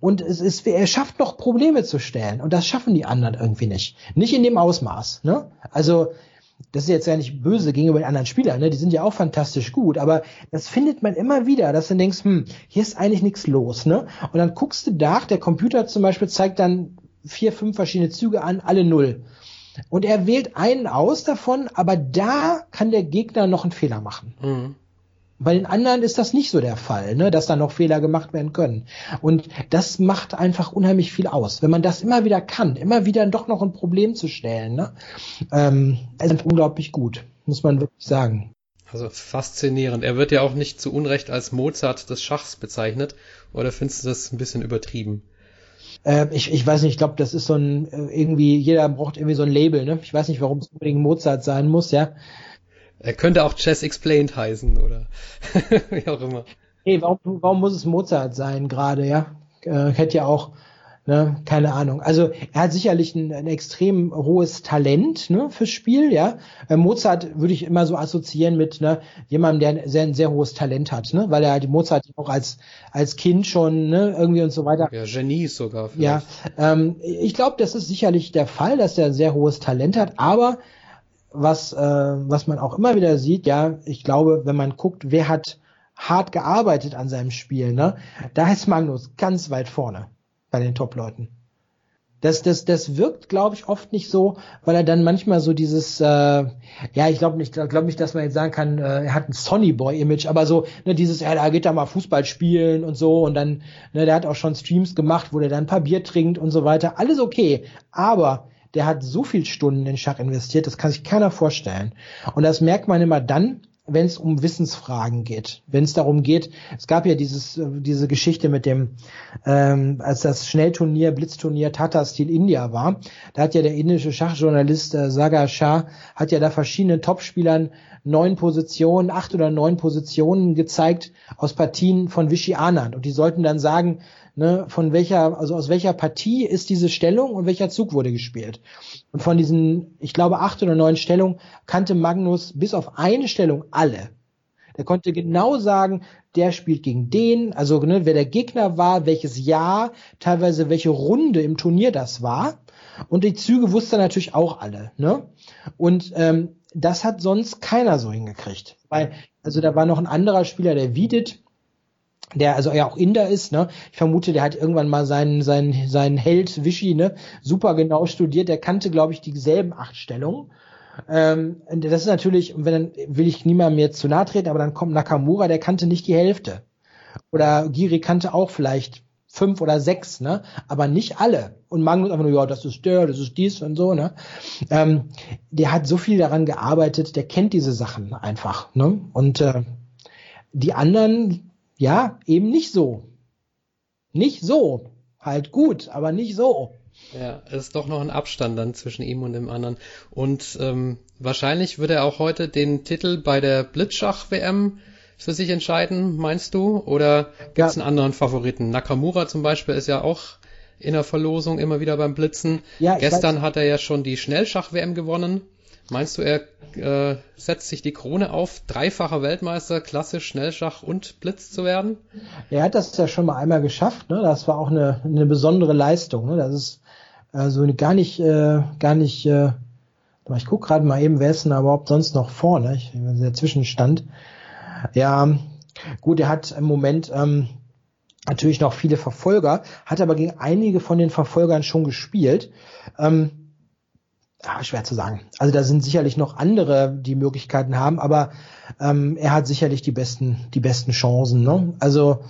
Speaker 2: Und es ist, er schafft noch Probleme zu stellen. Und das schaffen die anderen irgendwie nicht. Nicht in dem Ausmaß. Ne? Also, das ist jetzt ja nicht böse gegenüber den anderen Spielern, ne? die sind ja auch fantastisch gut, aber das findet man immer wieder, dass du denkst, hm, hier ist eigentlich nichts los, ne? Und dann guckst du nach, der Computer zum Beispiel zeigt dann vier, fünf verschiedene Züge an, alle null. Und er wählt einen aus davon, aber da kann der Gegner noch einen Fehler machen. Mhm. Bei den anderen ist das nicht so der Fall, ne, dass da noch Fehler gemacht werden können. Und das macht einfach unheimlich viel aus. Wenn man das immer wieder kann, immer wieder doch noch ein Problem zu stellen, ne, ähm, ist unglaublich gut, muss man wirklich sagen.
Speaker 1: Also faszinierend. Er wird ja auch nicht zu Unrecht als Mozart des Schachs bezeichnet. Oder findest du das ein bisschen übertrieben?
Speaker 2: Äh, ich, ich weiß nicht, ich glaube, das ist so ein, äh, irgendwie, jeder braucht irgendwie so ein Label, ne? Ich weiß nicht, warum es unbedingt Mozart sein muss, ja.
Speaker 1: Er könnte auch Chess Explained heißen oder wie auch immer.
Speaker 2: Hey, warum, warum muss es Mozart sein gerade, ja? Äh, hätte ja auch, ne, keine Ahnung. Also er hat sicherlich ein, ein extrem hohes Talent ne, fürs Spiel, ja. Äh, Mozart würde ich immer so assoziieren mit ne, jemandem, der ein sehr, ein sehr hohes Talent hat, ne? Weil er halt Mozart auch als, als Kind schon ne, irgendwie und so weiter.
Speaker 1: Ja, Genie sogar.
Speaker 2: Vielleicht. Ja, ähm, ich glaube, das ist sicherlich der Fall, dass er ein sehr hohes Talent hat, aber was, äh, was man auch immer wieder sieht, ja, ich glaube, wenn man guckt, wer hat hart gearbeitet an seinem Spiel, ne, da ist Magnus ganz weit vorne bei den Top-Leuten. Das, das, das wirkt, glaube ich, oft nicht so, weil er dann manchmal so dieses, äh, ja, ich glaube nicht, glaube nicht, dass man jetzt sagen kann, äh, er hat ein Sonny Boy-Image, aber so, ne, dieses, ja, da geht er mal Fußball spielen und so und dann, ne, der hat auch schon Streams gemacht, wo der dann ein paar Bier trinkt und so weiter, alles okay, aber der hat so viel Stunden in Schach investiert, das kann sich keiner vorstellen. Und das merkt man immer dann, wenn es um Wissensfragen geht, wenn es darum geht, es gab ja dieses, äh, diese Geschichte mit dem, ähm, als das Schnellturnier, Blitzturnier Tata Steel India war, da hat ja der indische Schachjournalist äh, Sagar Shah, hat ja da verschiedenen Topspielern neun Positionen, acht oder neun Positionen gezeigt aus Partien von Vichy Anand. Und die sollten dann sagen, ne, von welcher, also aus welcher Partie ist diese Stellung und welcher Zug wurde gespielt. Und von diesen, ich glaube, acht oder neun Stellungen kannte Magnus bis auf eine Stellung alle. Der konnte genau sagen, der spielt gegen den, also ne, wer der Gegner war, welches Jahr, teilweise welche Runde im Turnier das war. Und die Züge wusste er natürlich auch alle. Ne? Und ähm, das hat sonst keiner so hingekriegt. Weil, also da war noch ein anderer Spieler, der Wiedit, der also ja auch Inder ist, ne? Ich vermute, der hat irgendwann mal seinen seinen seinen Held Wischi, ne, super genau studiert. Der kannte, glaube ich, dieselben acht Stellungen. Ähm, das ist natürlich, wenn dann will ich niemandem jetzt zu nahe treten, aber dann kommt Nakamura, der kannte nicht die Hälfte. Oder Giri kannte auch vielleicht fünf oder sechs, ne? Aber nicht alle. Und Magnus einfach nur, ja, das ist der, das ist dies und so, ne? Ähm, der hat so viel daran gearbeitet, der kennt diese Sachen einfach, ne? Und äh, die anderen ja, eben nicht so. Nicht so. Halt gut, aber nicht so.
Speaker 1: Ja, es ist doch noch ein Abstand dann zwischen ihm und dem anderen. Und ähm, wahrscheinlich wird er auch heute den Titel bei der Blitzschach-WM für sich entscheiden, meinst du? Oder gibt es ja. einen anderen Favoriten? Nakamura zum Beispiel ist ja auch in der Verlosung immer wieder beim Blitzen. Ja, Gestern hat er ja schon die Schnellschach-WM gewonnen. Meinst du, er äh, setzt sich die Krone auf, dreifacher Weltmeister, klassisch Schnellschach und Blitz zu werden?
Speaker 2: Er hat das ja schon mal einmal geschafft. Ne? Das war auch eine, eine besondere Leistung. Ne? Das ist also gar nicht, äh, gar nicht. Äh, ich gucke gerade mal eben, wer ist denn überhaupt sonst noch vorne? Ich, der Zwischenstand. Ja, gut, er hat im Moment ähm, natürlich noch viele Verfolger, hat aber gegen einige von den Verfolgern schon gespielt. Ähm, ja, schwer zu sagen. Also da sind sicherlich noch andere, die Möglichkeiten haben, aber ähm, er hat sicherlich die besten, die besten Chancen. Ne? Also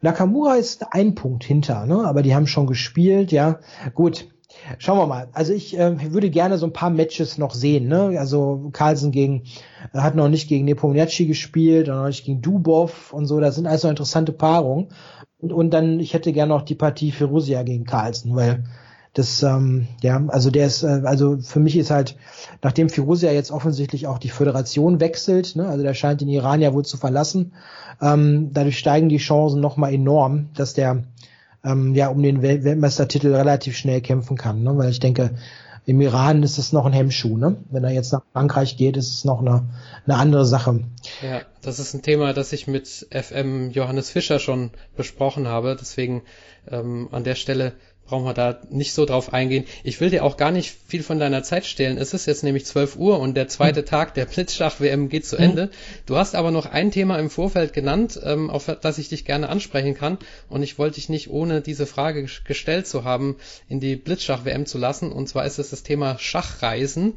Speaker 2: Nakamura ist ein Punkt hinter, ne? aber die haben schon gespielt, ja. Gut, schauen wir mal. Also ich äh, würde gerne so ein paar Matches noch sehen. Ne? Also Carlsen gegen äh, hat noch nicht gegen Nepomniachtchi gespielt, noch nicht gegen Dubov und so. Das sind also interessante Paarungen. Und, und dann, ich hätte gerne noch die Partie für Rusia gegen Carlsen, weil das, ähm, ja, also der ist, äh, also für mich ist halt, nachdem Firouzja jetzt offensichtlich auch die Föderation wechselt, ne, also der scheint den Iran ja wohl zu verlassen, ähm, dadurch steigen die Chancen nochmal enorm, dass der ähm, ja um den Wel Weltmeistertitel relativ schnell kämpfen kann, ne, weil ich denke, im Iran ist es noch ein Hemmschuh, ne? Wenn er jetzt nach Frankreich geht, ist es noch eine, eine andere Sache.
Speaker 1: Ja, das ist ein Thema, das ich mit FM Johannes Fischer schon besprochen habe. Deswegen ähm, an der Stelle brauchen wir da nicht so drauf eingehen. Ich will dir auch gar nicht viel von deiner Zeit stehlen. Es ist jetzt nämlich 12 Uhr und der zweite mhm. Tag der Blitzschach-WM geht zu mhm. Ende. Du hast aber noch ein Thema im Vorfeld genannt, ähm, auf das ich dich gerne ansprechen kann. Und ich wollte dich nicht, ohne diese Frage gestellt zu haben, in die Blitzschach-WM zu lassen. Und zwar ist es das Thema Schachreisen.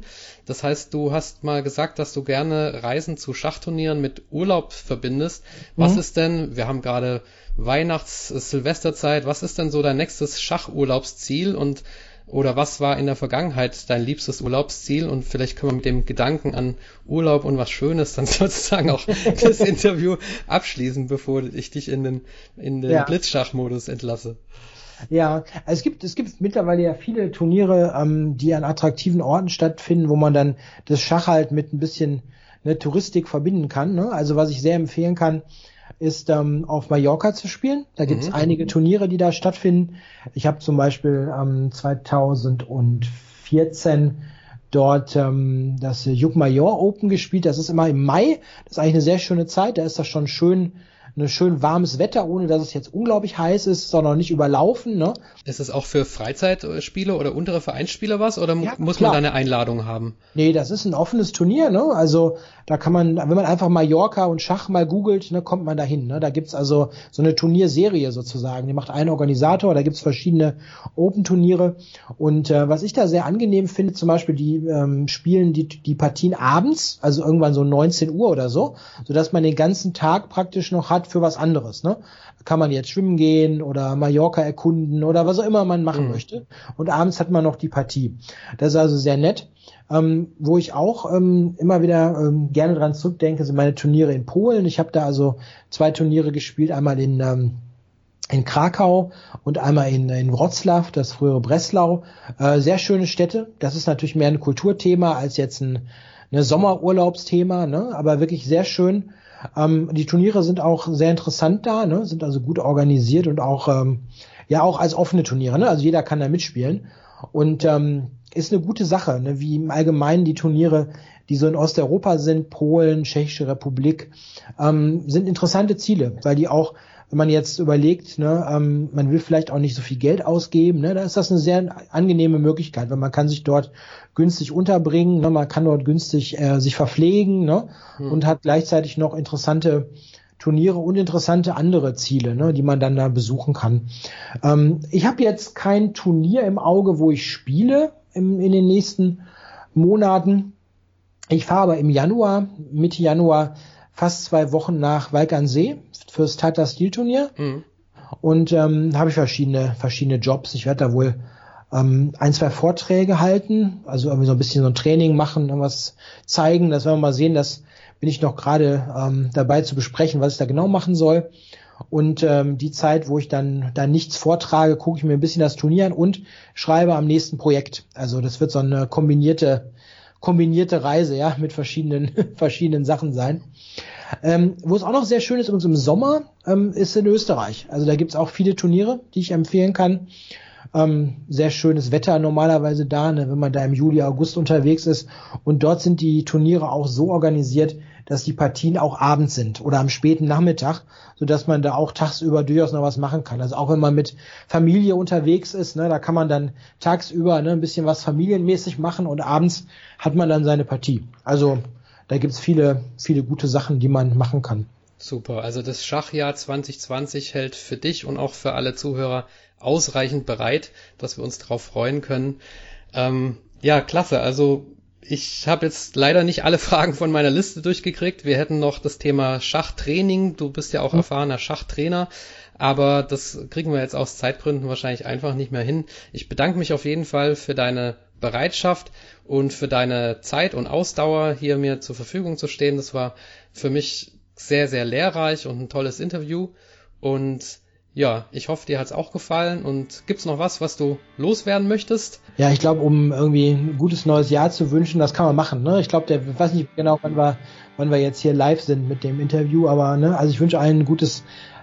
Speaker 1: Das heißt, du hast mal gesagt, dass du gerne Reisen zu Schachturnieren mit Urlaub verbindest. Was mhm. ist denn, wir haben gerade Weihnachts-, Silvesterzeit, was ist denn so dein nächstes Schachurlaubsziel und oder was war in der Vergangenheit dein liebstes Urlaubsziel? Und vielleicht können wir mit dem Gedanken an Urlaub und was Schönes dann sozusagen auch das Interview abschließen, bevor ich dich in den, in den ja. Blitzschachmodus entlasse.
Speaker 2: Ja, also es gibt, es gibt mittlerweile ja viele Turniere, ähm, die an attraktiven Orten stattfinden, wo man dann das Schach halt mit ein bisschen ne, Touristik verbinden kann. Ne? Also was ich sehr empfehlen kann, ist ähm, auf Mallorca zu spielen. Da gibt es mhm. einige Turniere, die da stattfinden. Ich habe zum Beispiel ähm, 2014 dort ähm, das Juk Major Open gespielt. Das ist immer im Mai. Das ist eigentlich eine sehr schöne Zeit. Da ist das schon schön eine schön warmes Wetter, ohne dass es jetzt unglaublich heiß ist, sondern nicht überlaufen. Ne?
Speaker 1: Ist es auch für Freizeitspiele oder untere Vereinsspiele was oder ja, muss klar. man da eine Einladung haben?
Speaker 2: Nee, das ist ein offenes Turnier. Ne? Also da kann man, wenn man einfach Mallorca und Schach mal googelt, ne, kommt man dahin. Ne? Da gibt's also so eine Turnierserie sozusagen. Die macht ein Organisator, da gibt's verschiedene Open-Turniere. Und äh, was ich da sehr angenehm finde, zum Beispiel, die ähm, spielen die, die Partien abends, also irgendwann so 19 Uhr oder so, sodass man den ganzen Tag praktisch noch hat für was anderes. Ne? Kann man jetzt schwimmen gehen oder Mallorca erkunden oder was auch immer man machen mhm. möchte. Und abends hat man noch die Partie. Das ist also sehr nett. Ähm, wo ich auch ähm, immer wieder ähm, gerne dran zurückdenke, sind meine Turniere in Polen. Ich habe da also zwei Turniere gespielt, einmal in ähm, in Krakau und einmal in, in Wroclaw, das frühere Breslau. Äh, sehr schöne Städte. Das ist natürlich mehr ein Kulturthema als jetzt ein ne Sommerurlaubsthema, ne? aber wirklich sehr schön. Ähm, die Turniere sind auch sehr interessant da, ne? sind also gut organisiert und auch ähm, ja auch als offene Turniere. Ne? Also jeder kann da mitspielen und ähm, ist eine gute Sache, ne? wie im Allgemeinen die Turniere, die so in Osteuropa sind, Polen, Tschechische Republik, ähm, sind interessante Ziele, weil die auch wenn man jetzt überlegt, ne, ähm, man will vielleicht auch nicht so viel Geld ausgeben, ne, da ist das eine sehr angenehme Möglichkeit, weil man kann sich dort günstig unterbringen, ne, man kann dort günstig äh, sich verpflegen ne, hm. und hat gleichzeitig noch interessante Turniere und interessante andere Ziele, ne, die man dann da besuchen kann. Ähm, ich habe jetzt kein Turnier im Auge, wo ich spiele im, in den nächsten Monaten. Ich fahre aber im Januar, Mitte Januar, fast zwei Wochen nach Walk an See fürs Tata Steel Turnier. Mhm. Und ähm, habe ich verschiedene, verschiedene Jobs. Ich werde da wohl ähm, ein, zwei Vorträge halten, also irgendwie so ein bisschen so ein Training machen, irgendwas zeigen. Das werden wir mal sehen. Das bin ich noch gerade ähm, dabei zu besprechen, was ich da genau machen soll. Und ähm, die Zeit, wo ich dann da nichts vortrage, gucke ich mir ein bisschen das Turnier an und schreibe am nächsten Projekt. Also das wird so eine kombinierte kombinierte Reise, ja, mit verschiedenen verschiedenen Sachen sein. Ähm, wo es auch noch sehr schön ist, uns im Sommer, ähm, ist in Österreich. Also da gibt's auch viele Turniere, die ich empfehlen kann. Ähm, sehr schönes Wetter normalerweise da, ne, wenn man da im Juli, August unterwegs ist. Und dort sind die Turniere auch so organisiert, dass die Partien auch abends sind oder am späten Nachmittag, so dass man da auch tagsüber durchaus noch was machen kann. Also auch wenn man mit Familie unterwegs ist, ne, da kann man dann tagsüber ne, ein bisschen was familienmäßig machen und abends hat man dann seine Partie. Also da gibt's viele, viele gute Sachen, die man machen kann.
Speaker 1: Super, also das Schachjahr 2020 hält für dich und auch für alle Zuhörer ausreichend bereit, dass wir uns darauf freuen können. Ähm, ja, klasse. Also ich habe jetzt leider nicht alle Fragen von meiner Liste durchgekriegt. Wir hätten noch das Thema Schachtraining. Du bist ja auch mhm. erfahrener Schachtrainer, aber das kriegen wir jetzt aus Zeitgründen wahrscheinlich einfach nicht mehr hin. Ich bedanke mich auf jeden Fall für deine Bereitschaft und für deine Zeit und Ausdauer hier mir zur Verfügung zu stehen. Das war für mich sehr, sehr lehrreich und ein tolles Interview. Und ja, ich hoffe, dir hat's auch gefallen. Und gibt's noch was, was du loswerden möchtest?
Speaker 2: Ja, ich glaube, um irgendwie ein gutes neues Jahr zu wünschen, das kann man machen. Ne? Ich glaube, der weiß nicht genau, wann wir, wann wir jetzt hier live sind mit dem Interview, aber ne, also ich wünsche allen ein gutes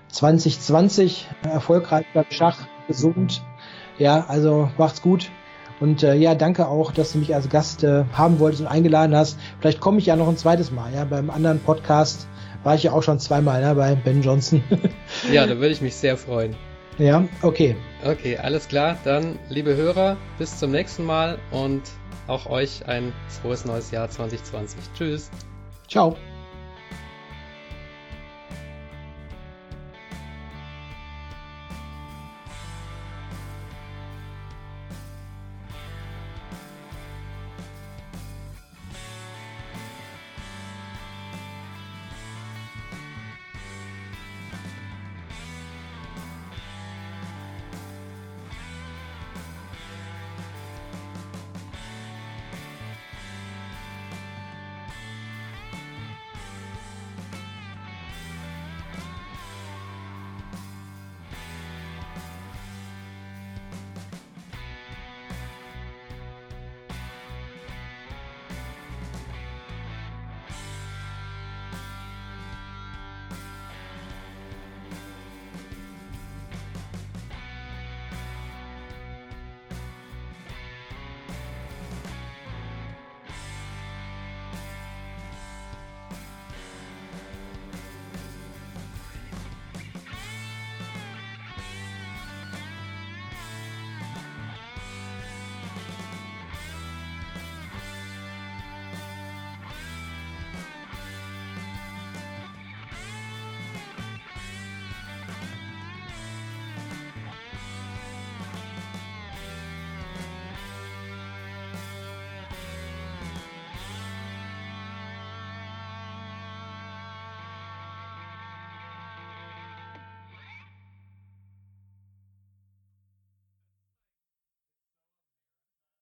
Speaker 2: 2020, erfolgreich beim Schach, gesund. Ja, also macht's gut. Und äh, ja, danke auch, dass du mich als Gast äh, haben wolltest und eingeladen hast. Vielleicht komme ich ja noch ein zweites Mal, ja, beim anderen Podcast war ich ja auch schon zweimal ne, bei Ben Johnson.
Speaker 1: ja, da würde ich mich sehr freuen.
Speaker 2: Ja, okay.
Speaker 1: Okay, alles klar. Dann, liebe Hörer, bis zum nächsten Mal und auch euch ein frohes neues Jahr 2020. Tschüss.
Speaker 2: Ciao.